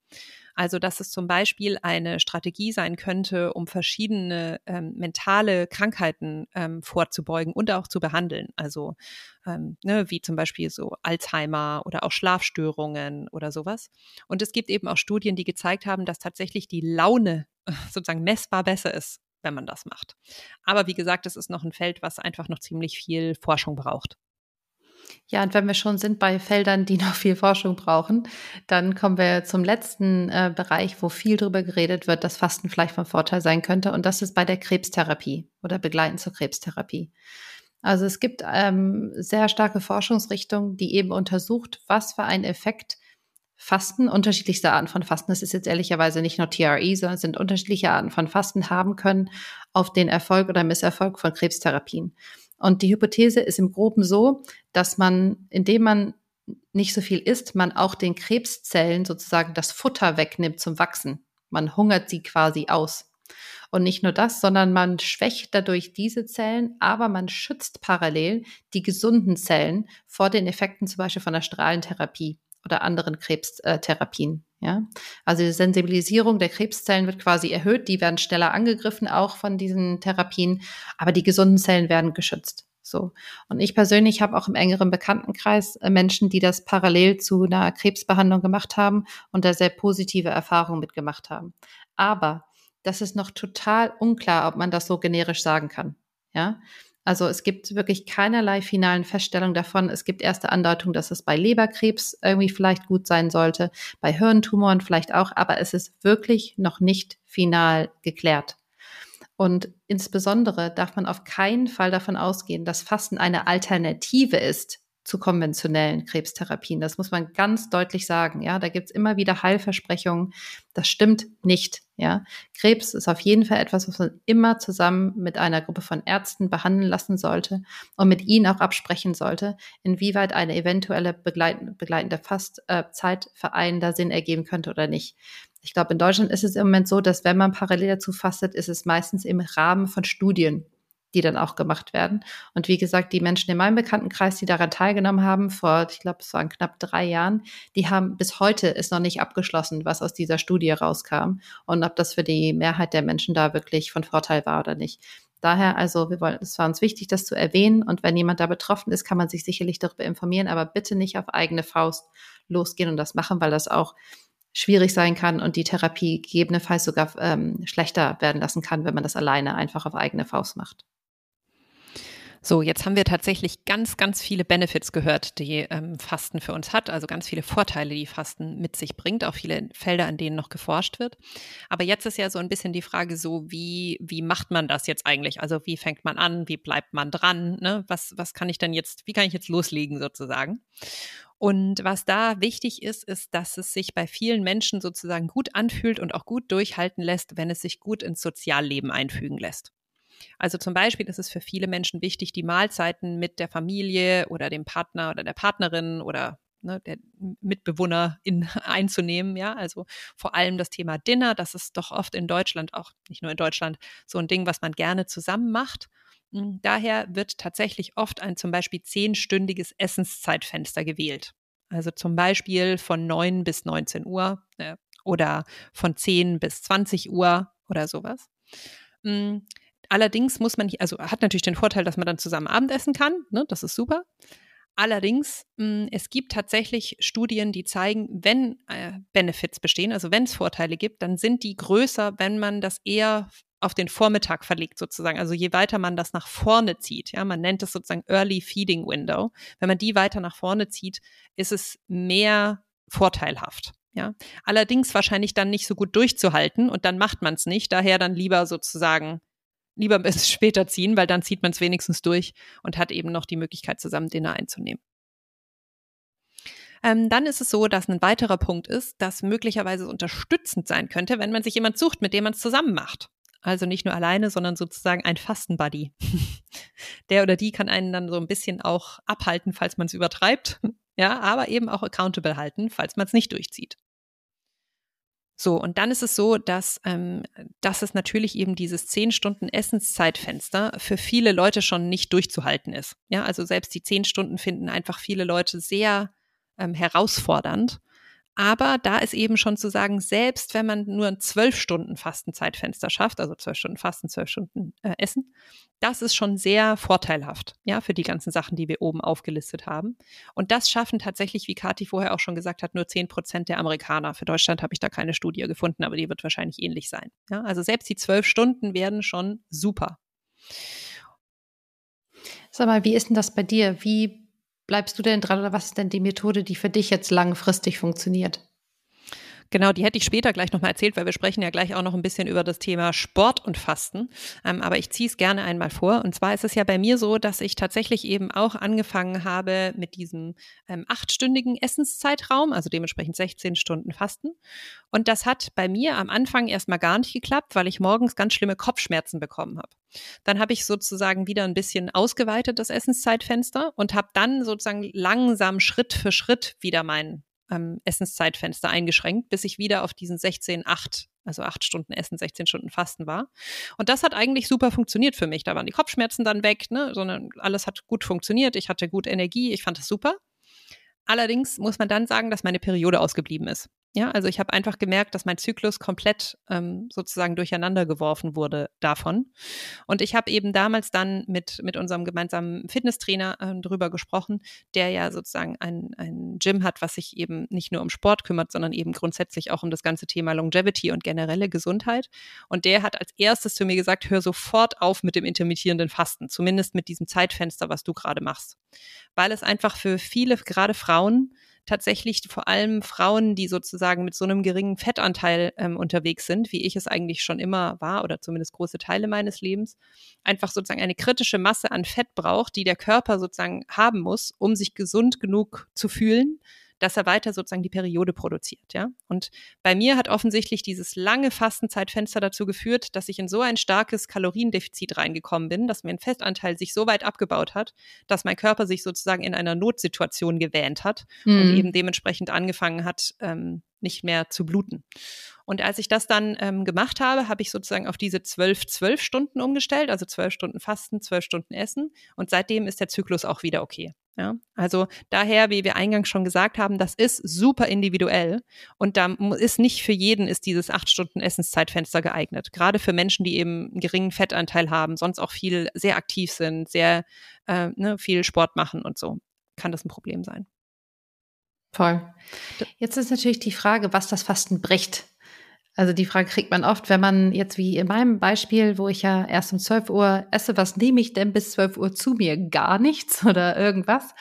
Also dass es zum Beispiel eine Strategie sein könnte, um verschiedene ähm, mentale Krankheiten ähm, vorzubeugen und auch zu behandeln. Also ähm, ne, wie zum Beispiel so Alzheimer oder auch Schlafstörungen oder sowas. Und es gibt eben auch Studien, die gezeigt haben, dass tatsächlich die Laune sozusagen messbar besser ist wenn man das macht. Aber wie gesagt, es ist noch ein Feld, was einfach noch ziemlich viel Forschung braucht. Ja, und wenn wir schon sind bei Feldern, die noch viel Forschung brauchen, dann kommen wir zum letzten äh, Bereich, wo viel darüber geredet wird, dass Fasten vielleicht von Vorteil sein könnte. Und das ist bei der Krebstherapie oder begleitend zur Krebstherapie. Also es gibt ähm, sehr starke Forschungsrichtungen, die eben untersucht, was für einen Effekt Fasten, unterschiedlichste Arten von Fasten, das ist jetzt ehrlicherweise nicht nur TRE, sondern es sind unterschiedliche Arten von Fasten haben können auf den Erfolg oder Misserfolg von Krebstherapien. Und die Hypothese ist im Groben so, dass man, indem man nicht so viel isst, man auch den Krebszellen sozusagen das Futter wegnimmt zum Wachsen. Man hungert sie quasi aus. Und nicht nur das, sondern man schwächt dadurch diese Zellen, aber man schützt parallel die gesunden Zellen vor den Effekten zum Beispiel von der Strahlentherapie oder anderen Krebstherapien. Ja? Also die Sensibilisierung der Krebszellen wird quasi erhöht, die werden schneller angegriffen auch von diesen Therapien, aber die gesunden Zellen werden geschützt. So. Und ich persönlich habe auch im engeren Bekanntenkreis äh, Menschen, die das parallel zu einer Krebsbehandlung gemacht haben und da sehr positive Erfahrungen mitgemacht haben. Aber das ist noch total unklar, ob man das so generisch sagen kann. Ja, also es gibt wirklich keinerlei finalen Feststellungen davon. Es gibt erste Andeutungen, dass es bei Leberkrebs irgendwie vielleicht gut sein sollte, bei Hirntumoren vielleicht auch, aber es ist wirklich noch nicht final geklärt. Und insbesondere darf man auf keinen Fall davon ausgehen, dass Fasten eine Alternative ist zu konventionellen Krebstherapien. Das muss man ganz deutlich sagen. Ja, da gibt's immer wieder Heilversprechungen. Das stimmt nicht. Ja, Krebs ist auf jeden Fall etwas, was man immer zusammen mit einer Gruppe von Ärzten behandeln lassen sollte und mit ihnen auch absprechen sollte, inwieweit eine eventuelle begleitende, begleitende Fastzeit für einen da Sinn ergeben könnte oder nicht. Ich glaube, in Deutschland ist es im Moment so, dass wenn man parallel dazu fastet, ist es meistens im Rahmen von Studien die dann auch gemacht werden. Und wie gesagt, die Menschen in meinem Bekanntenkreis, die daran teilgenommen haben, vor, ich glaube, es waren knapp drei Jahren, die haben bis heute ist noch nicht abgeschlossen, was aus dieser Studie rauskam und ob das für die Mehrheit der Menschen da wirklich von Vorteil war oder nicht. Daher also, wir wollen, es war uns wichtig, das zu erwähnen. Und wenn jemand da betroffen ist, kann man sich sicherlich darüber informieren, aber bitte nicht auf eigene Faust losgehen und das machen, weil das auch schwierig sein kann und die Therapie gegebenenfalls sogar ähm, schlechter werden lassen kann, wenn man das alleine einfach auf eigene Faust macht. So, jetzt haben wir tatsächlich ganz, ganz viele Benefits gehört, die ähm, Fasten für uns hat, also ganz viele Vorteile, die Fasten mit sich bringt, auch viele Felder, an denen noch geforscht wird. Aber jetzt ist ja so ein bisschen die Frage so, wie, wie macht man das jetzt eigentlich? Also wie fängt man an? Wie bleibt man dran? Ne? Was, was kann ich denn jetzt, wie kann ich jetzt loslegen sozusagen? Und was da wichtig ist, ist, dass es sich bei vielen Menschen sozusagen gut anfühlt und auch gut durchhalten lässt, wenn es sich gut ins Sozialleben einfügen lässt. Also zum Beispiel ist es für viele Menschen wichtig, die Mahlzeiten mit der Familie oder dem Partner oder der Partnerin oder ne, der Mitbewohner in, einzunehmen. Ja, also vor allem das Thema Dinner, das ist doch oft in Deutschland, auch nicht nur in Deutschland, so ein Ding, was man gerne zusammen macht. Hm, daher wird tatsächlich oft ein zum Beispiel zehnstündiges Essenszeitfenster gewählt. Also zum Beispiel von 9 bis 19 Uhr äh, oder von 10 bis 20 Uhr oder sowas. Allerdings muss man, also hat natürlich den Vorteil, dass man dann zusammen Abendessen kann, ne? das ist super. Allerdings, hm, es gibt tatsächlich Studien, die zeigen, wenn äh, Benefits bestehen, also wenn es Vorteile gibt, dann sind die größer, wenn man das eher auf den Vormittag verlegt sozusagen. Also je weiter man das nach vorne zieht, ja, man nennt es sozusagen Early Feeding Window. Wenn man die weiter nach vorne zieht, ist es mehr vorteilhaft. Ja, allerdings wahrscheinlich dann nicht so gut durchzuhalten und dann macht man es nicht. Daher dann lieber sozusagen lieber bis später ziehen, weil dann zieht man es wenigstens durch und hat eben noch die Möglichkeit, zusammen Dinner einzunehmen. Ähm, dann ist es so, dass ein weiterer Punkt ist, dass möglicherweise unterstützend sein könnte, wenn man sich jemand sucht, mit dem man es zusammen macht. Also nicht nur alleine, sondern sozusagen ein Fastenbuddy. Der oder die kann einen dann so ein bisschen auch abhalten, falls man es übertreibt. Ja, aber eben auch accountable halten, falls man es nicht durchzieht. So, und dann ist es so, dass, ähm, dass es natürlich eben dieses zehn Stunden Essenszeitfenster für viele Leute schon nicht durchzuhalten ist. Ja, also selbst die zehn Stunden finden einfach viele Leute sehr ähm, herausfordernd. Aber da ist eben schon zu sagen, selbst wenn man nur ein zwölf Stunden Fastenzeitfenster schafft, also zwölf Stunden Fasten, zwölf Stunden äh, Essen, das ist schon sehr vorteilhaft, ja, für die ganzen Sachen, die wir oben aufgelistet haben. Und das schaffen tatsächlich, wie Kathi vorher auch schon gesagt hat, nur zehn Prozent der Amerikaner. Für Deutschland habe ich da keine Studie gefunden, aber die wird wahrscheinlich ähnlich sein. Ja, also selbst die zwölf Stunden werden schon super. Sag mal, wie ist denn das bei dir? Wie bleibst du denn dran oder was ist denn die Methode, die für dich jetzt langfristig funktioniert? Genau, die hätte ich später gleich nochmal erzählt, weil wir sprechen ja gleich auch noch ein bisschen über das Thema Sport und Fasten. Ähm, aber ich ziehe es gerne einmal vor. Und zwar ist es ja bei mir so, dass ich tatsächlich eben auch angefangen habe mit diesem ähm, achtstündigen Essenszeitraum, also dementsprechend 16 Stunden Fasten. Und das hat bei mir am Anfang erstmal gar nicht geklappt, weil ich morgens ganz schlimme Kopfschmerzen bekommen habe. Dann habe ich sozusagen wieder ein bisschen ausgeweitet das Essenszeitfenster und habe dann sozusagen langsam Schritt für Schritt wieder meinen ähm, Essenszeitfenster eingeschränkt, bis ich wieder auf diesen 16, 8, also 8 Stunden Essen, 16 Stunden Fasten war. Und das hat eigentlich super funktioniert für mich. Da waren die Kopfschmerzen dann weg, ne? sondern alles hat gut funktioniert. Ich hatte gut Energie, ich fand das super. Allerdings muss man dann sagen, dass meine Periode ausgeblieben ist. Ja, also ich habe einfach gemerkt, dass mein Zyklus komplett ähm, sozusagen durcheinander geworfen wurde davon. Und ich habe eben damals dann mit, mit unserem gemeinsamen Fitnesstrainer äh, drüber gesprochen, der ja sozusagen ein, ein Gym hat, was sich eben nicht nur um Sport kümmert, sondern eben grundsätzlich auch um das ganze Thema Longevity und generelle Gesundheit. Und der hat als erstes zu mir gesagt, hör sofort auf mit dem intermittierenden Fasten, zumindest mit diesem Zeitfenster, was du gerade machst. Weil es einfach für viele, gerade Frauen, tatsächlich vor allem Frauen, die sozusagen mit so einem geringen Fettanteil ähm, unterwegs sind, wie ich es eigentlich schon immer war oder zumindest große Teile meines Lebens, einfach sozusagen eine kritische Masse an Fett braucht, die der Körper sozusagen haben muss, um sich gesund genug zu fühlen, dass er weiter sozusagen die Periode produziert, ja. Und bei mir hat offensichtlich dieses lange Fastenzeitfenster dazu geführt, dass ich in so ein starkes Kaloriendefizit reingekommen bin, dass mein Festanteil sich so weit abgebaut hat, dass mein Körper sich sozusagen in einer Notsituation gewähnt hat mhm. und eben dementsprechend angefangen hat, ähm, nicht mehr zu bluten. Und als ich das dann ähm, gemacht habe, habe ich sozusagen auf diese zwölf, zwölf Stunden umgestellt, also zwölf Stunden Fasten, zwölf Stunden Essen. Und seitdem ist der Zyklus auch wieder okay. Ja, also daher, wie wir eingangs schon gesagt haben, das ist super individuell und da ist nicht für jeden ist dieses acht Stunden Essenszeitfenster geeignet. Gerade für Menschen, die eben einen geringen Fettanteil haben, sonst auch viel sehr aktiv sind, sehr äh, ne, viel Sport machen und so, kann das ein Problem sein. Voll. Jetzt ist natürlich die Frage, was das Fasten bricht. Also die Frage kriegt man oft, wenn man jetzt wie in meinem Beispiel, wo ich ja erst um 12 Uhr esse, was nehme ich denn bis 12 Uhr zu mir? Gar nichts oder irgendwas.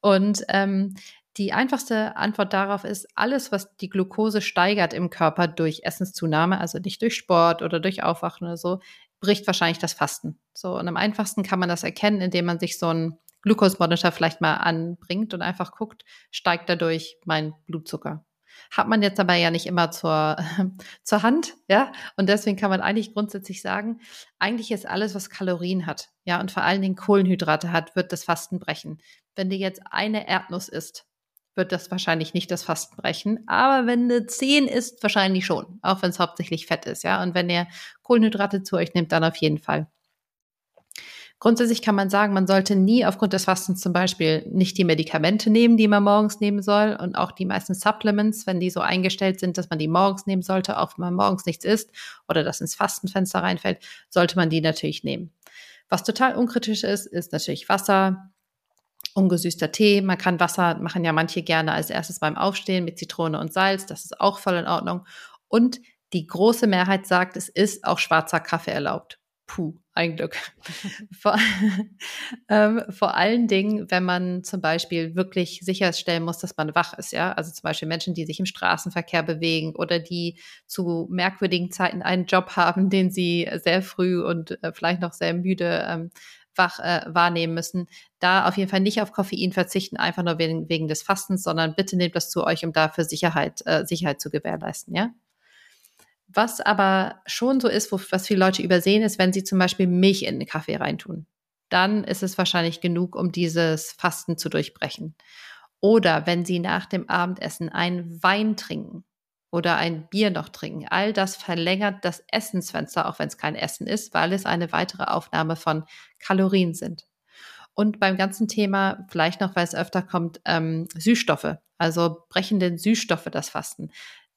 Und ähm, die einfachste Antwort darauf ist, alles, was die Glucose steigert im Körper durch Essenszunahme, also nicht durch Sport oder durch Aufwachen oder so, bricht wahrscheinlich das Fasten. So, und am einfachsten kann man das erkennen, indem man sich so ein Glucose-Monitor vielleicht mal anbringt und einfach guckt, steigt dadurch mein Blutzucker. Hat man jetzt aber ja nicht immer zur, zur Hand, ja. Und deswegen kann man eigentlich grundsätzlich sagen, eigentlich ist alles, was Kalorien hat, ja, und vor allen Dingen Kohlenhydrate hat, wird das Fasten brechen. Wenn dir jetzt eine Erdnuss isst, wird das wahrscheinlich nicht das Fasten brechen. Aber wenn eine 10 isst, wahrscheinlich schon. Auch wenn es hauptsächlich Fett ist, ja. Und wenn ihr Kohlenhydrate zu euch nehmt, dann auf jeden Fall. Grundsätzlich kann man sagen, man sollte nie aufgrund des Fastens zum Beispiel nicht die Medikamente nehmen, die man morgens nehmen soll und auch die meisten Supplements, wenn die so eingestellt sind, dass man die morgens nehmen sollte, auch wenn man morgens nichts isst oder das ins Fastenfenster reinfällt, sollte man die natürlich nehmen. Was total unkritisch ist, ist natürlich Wasser, ungesüßter Tee. Man kann Wasser machen ja manche gerne als erstes beim Aufstehen mit Zitrone und Salz. Das ist auch voll in Ordnung. Und die große Mehrheit sagt, es ist auch schwarzer Kaffee erlaubt. Puh, ein Glück. vor, ähm, vor allen Dingen, wenn man zum Beispiel wirklich sicherstellen muss, dass man wach ist, ja. Also zum Beispiel Menschen, die sich im Straßenverkehr bewegen oder die zu merkwürdigen Zeiten einen Job haben, den sie sehr früh und äh, vielleicht noch sehr müde ähm, wach äh, wahrnehmen müssen, da auf jeden Fall nicht auf Koffein verzichten, einfach nur wegen, wegen des Fastens, sondern bitte nehmt das zu euch, um dafür Sicherheit, äh, Sicherheit zu gewährleisten, ja. Was aber schon so ist, wo, was viele Leute übersehen, ist, wenn sie zum Beispiel Milch in den Kaffee reintun. Dann ist es wahrscheinlich genug, um dieses Fasten zu durchbrechen. Oder wenn sie nach dem Abendessen einen Wein trinken oder ein Bier noch trinken. All das verlängert das Essensfenster, auch wenn es kein Essen ist, weil es eine weitere Aufnahme von Kalorien sind. Und beim ganzen Thema, vielleicht noch, weil es öfter kommt, ähm, Süßstoffe. Also brechen denn Süßstoffe das Fasten.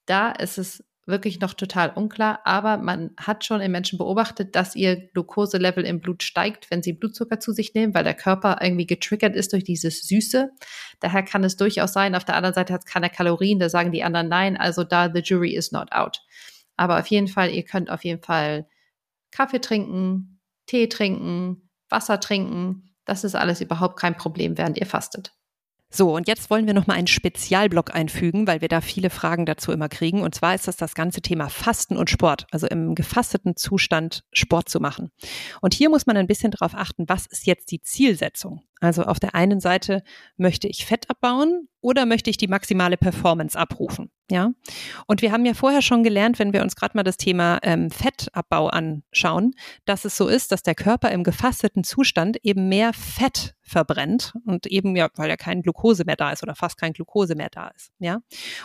Da ist es wirklich noch total unklar, aber man hat schon in Menschen beobachtet, dass ihr Glukoselevel im Blut steigt, wenn sie Blutzucker zu sich nehmen, weil der Körper irgendwie getriggert ist durch dieses Süße. Daher kann es durchaus sein, auf der anderen Seite hat es keine Kalorien, da sagen die anderen nein, also da the jury is not out. Aber auf jeden Fall, ihr könnt auf jeden Fall Kaffee trinken, Tee trinken, Wasser trinken. Das ist alles überhaupt kein Problem, während ihr fastet. So, und jetzt wollen wir nochmal einen Spezialblock einfügen, weil wir da viele Fragen dazu immer kriegen. Und zwar ist das das ganze Thema Fasten und Sport, also im gefasteten Zustand Sport zu machen. Und hier muss man ein bisschen darauf achten, was ist jetzt die Zielsetzung? Also auf der einen Seite möchte ich Fett abbauen oder möchte ich die maximale Performance abrufen? Ja. Und wir haben ja vorher schon gelernt, wenn wir uns gerade mal das Thema ähm, Fettabbau anschauen, dass es so ist, dass der Körper im gefasteten Zustand eben mehr Fett verbrennt und eben ja, weil ja kein Glucose mehr da ist oder fast kein Glucose mehr da ist. Ja.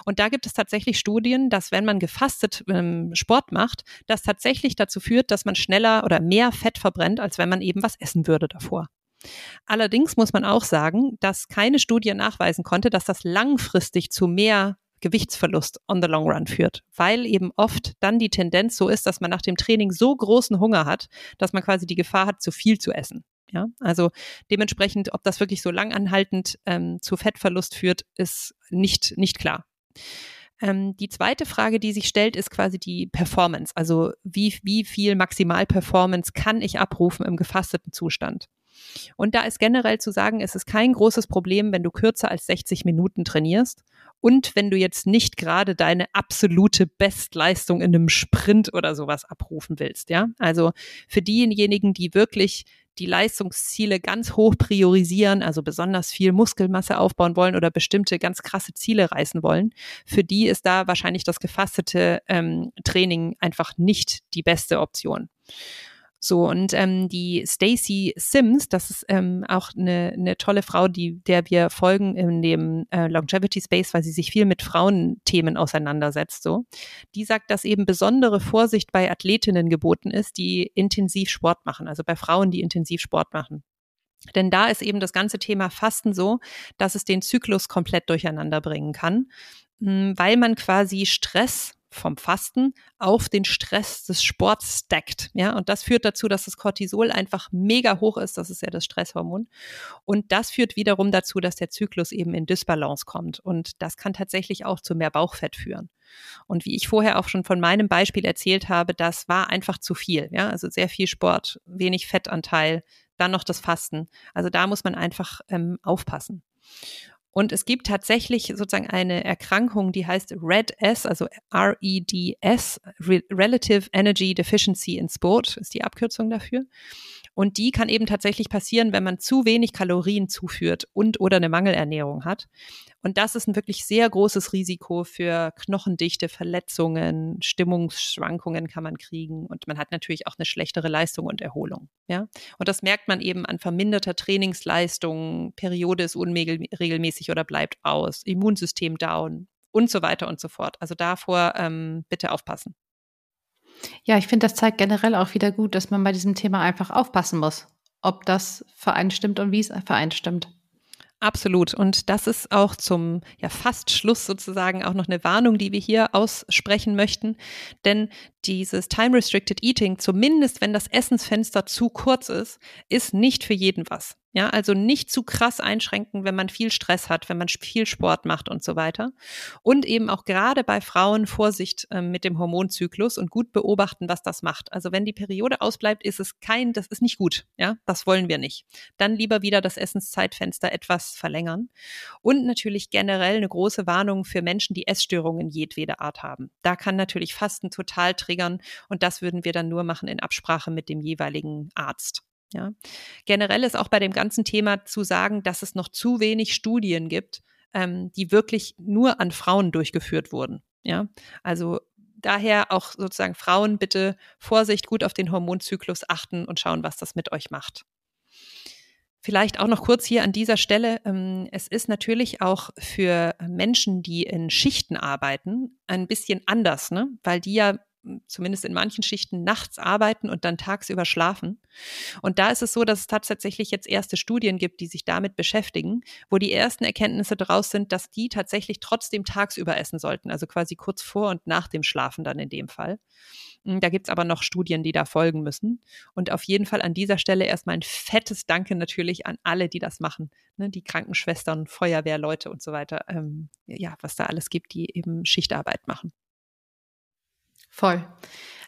Und da gibt es tatsächlich Studien, dass wenn man gefastet ähm, Sport macht, das tatsächlich dazu führt, dass man schneller oder mehr Fett verbrennt, als wenn man eben was essen würde davor. Allerdings muss man auch sagen, dass keine Studie nachweisen konnte, dass das langfristig zu mehr Gewichtsverlust on the long run führt, weil eben oft dann die Tendenz so ist, dass man nach dem Training so großen Hunger hat, dass man quasi die Gefahr hat, zu viel zu essen. Ja, also dementsprechend, ob das wirklich so langanhaltend ähm, zu Fettverlust führt, ist nicht, nicht klar. Ähm, die zweite Frage, die sich stellt, ist quasi die Performance. Also wie, wie viel Maximalperformance kann ich abrufen im gefasteten Zustand? Und da ist generell zu sagen, es ist kein großes Problem, wenn du kürzer als 60 Minuten trainierst und wenn du jetzt nicht gerade deine absolute Bestleistung in einem Sprint oder sowas abrufen willst, ja? Also für diejenigen, die wirklich die Leistungsziele ganz hoch priorisieren, also besonders viel Muskelmasse aufbauen wollen oder bestimmte ganz krasse Ziele reißen wollen, für die ist da wahrscheinlich das gefastete ähm, Training einfach nicht die beste Option. So, und ähm, die Stacy Sims, das ist ähm, auch eine, eine tolle Frau, die, der wir folgen in dem äh, Longevity Space, weil sie sich viel mit Frauenthemen auseinandersetzt. So, die sagt, dass eben besondere Vorsicht bei Athletinnen geboten ist, die intensiv Sport machen, also bei Frauen, die intensiv Sport machen. Denn da ist eben das ganze Thema Fasten so, dass es den Zyklus komplett durcheinander bringen kann, hm, weil man quasi Stress vom Fasten auf den Stress des Sports stackt. Ja, und das führt dazu, dass das Cortisol einfach mega hoch ist. Das ist ja das Stresshormon. Und das führt wiederum dazu, dass der Zyklus eben in Dysbalance kommt. Und das kann tatsächlich auch zu mehr Bauchfett führen. Und wie ich vorher auch schon von meinem Beispiel erzählt habe, das war einfach zu viel. Ja, also sehr viel Sport, wenig Fettanteil, dann noch das Fasten. Also da muss man einfach ähm, aufpassen. Und es gibt tatsächlich sozusagen eine Erkrankung, die heißt RED-S, also R-E-D-S, Relative Energy Deficiency in Sport, ist die Abkürzung dafür. Und die kann eben tatsächlich passieren, wenn man zu wenig Kalorien zuführt und oder eine Mangelernährung hat. Und das ist ein wirklich sehr großes Risiko für Knochendichte, Verletzungen, Stimmungsschwankungen kann man kriegen. Und man hat natürlich auch eine schlechtere Leistung und Erholung. Ja? Und das merkt man eben an verminderter Trainingsleistung, Periode ist unregelmäßig oder bleibt aus, Immunsystem down und so weiter und so fort. Also davor ähm, bitte aufpassen. Ja, ich finde, das zeigt generell auch wieder gut, dass man bei diesem Thema einfach aufpassen muss, ob das Verein stimmt und wie es Verein stimmt. Absolut. Und das ist auch zum ja fast Schluss sozusagen auch noch eine Warnung, die wir hier aussprechen möchten. Denn dieses Time-Restricted Eating, zumindest wenn das Essensfenster zu kurz ist, ist nicht für jeden was. Ja, also nicht zu krass einschränken, wenn man viel Stress hat, wenn man viel Sport macht und so weiter. Und eben auch gerade bei Frauen Vorsicht äh, mit dem Hormonzyklus und gut beobachten, was das macht. Also wenn die Periode ausbleibt, ist es kein, das ist nicht gut. Ja, das wollen wir nicht. Dann lieber wieder das Essenszeitfenster etwas verlängern. Und natürlich generell eine große Warnung für Menschen, die Essstörungen jedweder Art haben. Da kann natürlich Fasten total triggern und das würden wir dann nur machen in Absprache mit dem jeweiligen Arzt. Ja. Generell ist auch bei dem ganzen Thema zu sagen, dass es noch zu wenig Studien gibt, ähm, die wirklich nur an Frauen durchgeführt wurden. Ja, also daher auch sozusagen Frauen bitte Vorsicht, gut auf den Hormonzyklus achten und schauen, was das mit euch macht. Vielleicht auch noch kurz hier an dieser Stelle. Ähm, es ist natürlich auch für Menschen, die in Schichten arbeiten, ein bisschen anders, ne? weil die ja zumindest in manchen Schichten nachts arbeiten und dann tagsüber schlafen. Und da ist es so, dass es tatsächlich jetzt erste Studien gibt, die sich damit beschäftigen, wo die ersten Erkenntnisse daraus sind, dass die tatsächlich trotzdem tagsüber essen sollten, also quasi kurz vor und nach dem Schlafen dann in dem Fall. Hm, da gibt's aber noch Studien, die da folgen müssen. Und auf jeden Fall an dieser Stelle erstmal ein fettes Danke natürlich an alle, die das machen. Ne, die Krankenschwestern, Feuerwehrleute und so weiter. Ähm, ja, was da alles gibt, die eben Schichtarbeit machen. Voll.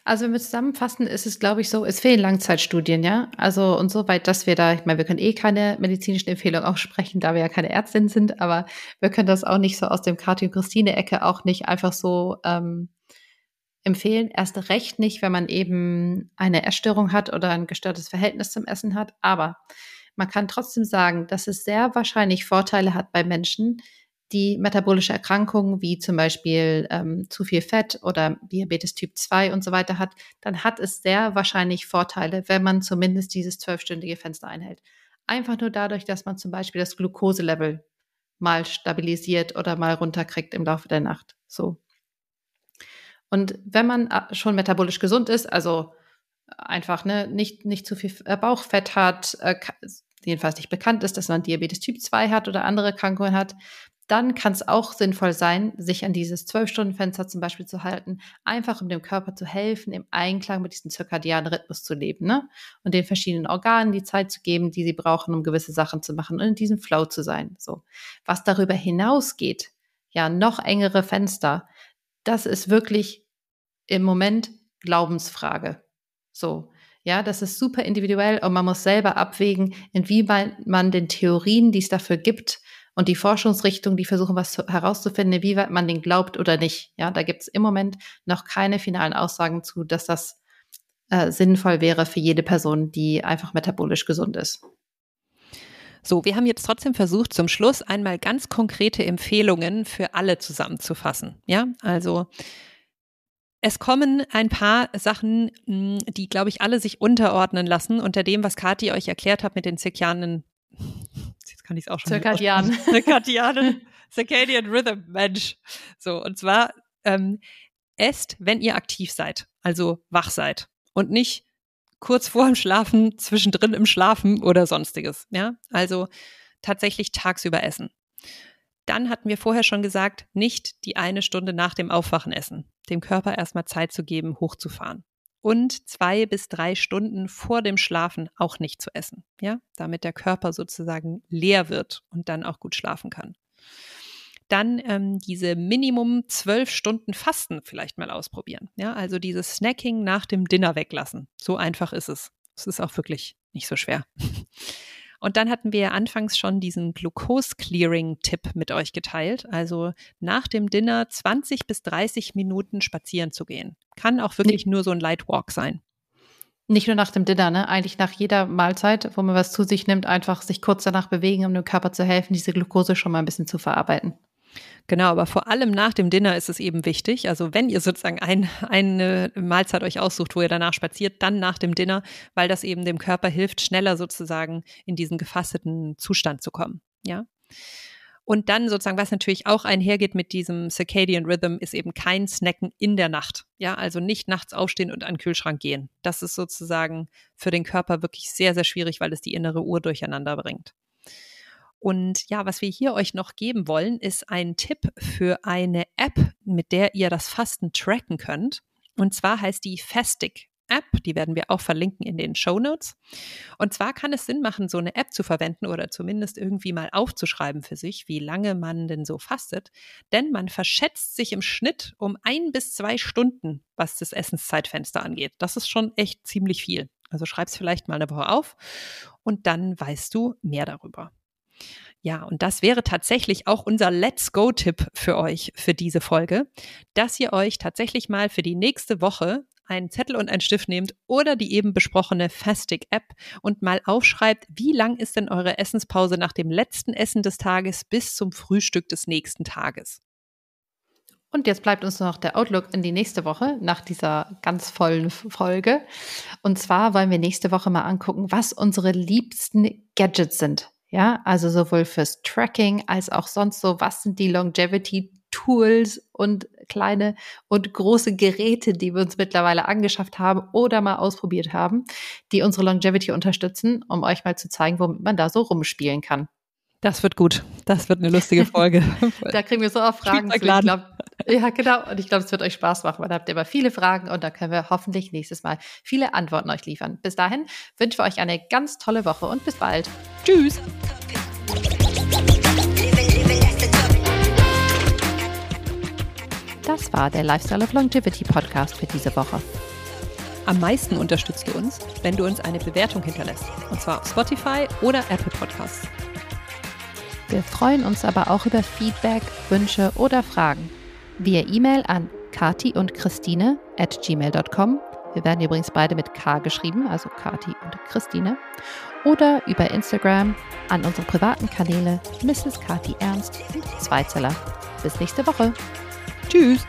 Also wenn wir zusammenfassen, ist es, glaube ich, so, es fehlen Langzeitstudien, ja. Also und so weit, dass wir da, ich meine, wir können eh keine medizinischen Empfehlungen aussprechen, da wir ja keine Ärztin sind, aber wir können das auch nicht so aus dem Christine-Ecke auch nicht einfach so ähm, empfehlen. Erst recht nicht, wenn man eben eine Essstörung hat oder ein gestörtes Verhältnis zum Essen hat. Aber man kann trotzdem sagen, dass es sehr wahrscheinlich Vorteile hat bei Menschen, die metabolische Erkrankungen wie zum Beispiel ähm, zu viel Fett oder Diabetes Typ 2 und so weiter hat, dann hat es sehr wahrscheinlich Vorteile, wenn man zumindest dieses zwölfstündige Fenster einhält. Einfach nur dadurch, dass man zum Beispiel das Glukoselevel mal stabilisiert oder mal runterkriegt im Laufe der Nacht. So. Und wenn man äh, schon metabolisch gesund ist, also einfach ne, nicht, nicht zu viel äh, Bauchfett hat, äh, jedenfalls nicht bekannt ist, dass man Diabetes Typ 2 hat oder andere Erkrankungen hat, dann kann es auch sinnvoll sein, sich an dieses Zwölf-Stunden-Fenster zum Beispiel zu halten, einfach um dem Körper zu helfen, im Einklang mit diesem zirkadianen Rhythmus zu leben ne? und den verschiedenen Organen die Zeit zu geben, die sie brauchen, um gewisse Sachen zu machen und in diesem Flow zu sein. So, was darüber hinausgeht, ja, noch engere Fenster, das ist wirklich im Moment Glaubensfrage. So, ja, das ist super individuell und man muss selber abwägen, inwieweit man den Theorien, die es dafür gibt, und die Forschungsrichtung, die versuchen, was herauszufinden, wie weit man den glaubt oder nicht. Ja, da gibt es im Moment noch keine finalen Aussagen zu, dass das äh, sinnvoll wäre für jede Person, die einfach metabolisch gesund ist. So, wir haben jetzt trotzdem versucht, zum Schluss einmal ganz konkrete Empfehlungen für alle zusammenzufassen. Ja, also Es kommen ein paar Sachen, hm, die, glaube ich, alle sich unterordnen lassen unter dem, was Kathi euch erklärt hat mit den zirkadianen, jetzt kann ich es auch schon Zirkadianen. Zirkadianen, Circadian Rhythm, Mensch. So, und zwar ähm, esst, wenn ihr aktiv seid, also wach seid und nicht kurz vor dem Schlafen, zwischendrin im Schlafen oder sonstiges. Ja, also tatsächlich tagsüber essen. Dann hatten wir vorher schon gesagt, nicht die eine Stunde nach dem Aufwachen essen. Dem Körper erstmal Zeit zu geben, hochzufahren. Und zwei bis drei Stunden vor dem Schlafen auch nicht zu essen. Ja, damit der Körper sozusagen leer wird und dann auch gut schlafen kann. Dann ähm, diese Minimum zwölf Stunden Fasten vielleicht mal ausprobieren. Ja, also dieses Snacking nach dem Dinner weglassen. So einfach ist es. Es ist auch wirklich nicht so schwer. Und dann hatten wir ja anfangs schon diesen Glucose-Clearing-Tipp mit euch geteilt. Also nach dem Dinner 20 bis 30 Minuten spazieren zu gehen. Kann auch wirklich nur so ein Light Walk sein. Nicht nur nach dem Dinner, ne? Eigentlich nach jeder Mahlzeit, wo man was zu sich nimmt, einfach sich kurz danach bewegen, um dem Körper zu helfen, diese Glucose schon mal ein bisschen zu verarbeiten. Genau, aber vor allem nach dem Dinner ist es eben wichtig. Also wenn ihr sozusagen ein, eine Mahlzeit euch aussucht, wo ihr danach spaziert, dann nach dem Dinner, weil das eben dem Körper hilft, schneller sozusagen in diesen gefasteten Zustand zu kommen. Ja. Und dann sozusagen, was natürlich auch einhergeht mit diesem Circadian Rhythm, ist eben kein Snacken in der Nacht. Ja, also nicht nachts aufstehen und an den Kühlschrank gehen. Das ist sozusagen für den Körper wirklich sehr, sehr schwierig, weil es die innere Uhr durcheinander bringt. Und ja, was wir hier euch noch geben wollen, ist ein Tipp für eine App, mit der ihr das Fasten tracken könnt. Und zwar heißt die Fastic App, die werden wir auch verlinken in den Show Notes. Und zwar kann es Sinn machen, so eine App zu verwenden oder zumindest irgendwie mal aufzuschreiben für sich, wie lange man denn so fastet. Denn man verschätzt sich im Schnitt um ein bis zwei Stunden, was das Essenszeitfenster angeht. Das ist schon echt ziemlich viel. Also schreib es vielleicht mal eine Woche auf und dann weißt du mehr darüber. Ja, und das wäre tatsächlich auch unser Let's Go-Tipp für euch für diese Folge, dass ihr euch tatsächlich mal für die nächste Woche einen Zettel und einen Stift nehmt oder die eben besprochene Fastic-App und mal aufschreibt, wie lang ist denn eure Essenspause nach dem letzten Essen des Tages bis zum Frühstück des nächsten Tages. Und jetzt bleibt uns noch der Outlook in die nächste Woche nach dieser ganz vollen Folge. Und zwar wollen wir nächste Woche mal angucken, was unsere liebsten Gadgets sind. Ja, also sowohl fürs Tracking als auch sonst so, was sind die Longevity Tools und kleine und große Geräte, die wir uns mittlerweile angeschafft haben oder mal ausprobiert haben, die unsere Longevity unterstützen, um euch mal zu zeigen, womit man da so rumspielen kann. Das wird gut. Das wird eine lustige Folge. da kriegen wir so auch Fragen zu. Ich glaub, ja, genau. Und ich glaube, es wird euch Spaß machen, weil da habt ihr aber viele Fragen und da können wir hoffentlich nächstes Mal viele Antworten euch liefern. Bis dahin wünschen wir euch eine ganz tolle Woche und bis bald. Tschüss. Das war der Lifestyle of Longevity Podcast für diese Woche. Am meisten unterstützt du uns, wenn du uns eine Bewertung hinterlässt. Und zwar auf Spotify oder Apple Podcasts. Wir freuen uns aber auch über Feedback, Wünsche oder Fragen. Via E-Mail an kati und Christine at gmail.com. Wir werden übrigens beide mit K geschrieben, also Kati und Christine. Oder über Instagram an unsere privaten Kanäle Mrs. Kati Ernst und Zweizeller. Bis nächste Woche. Tschüss.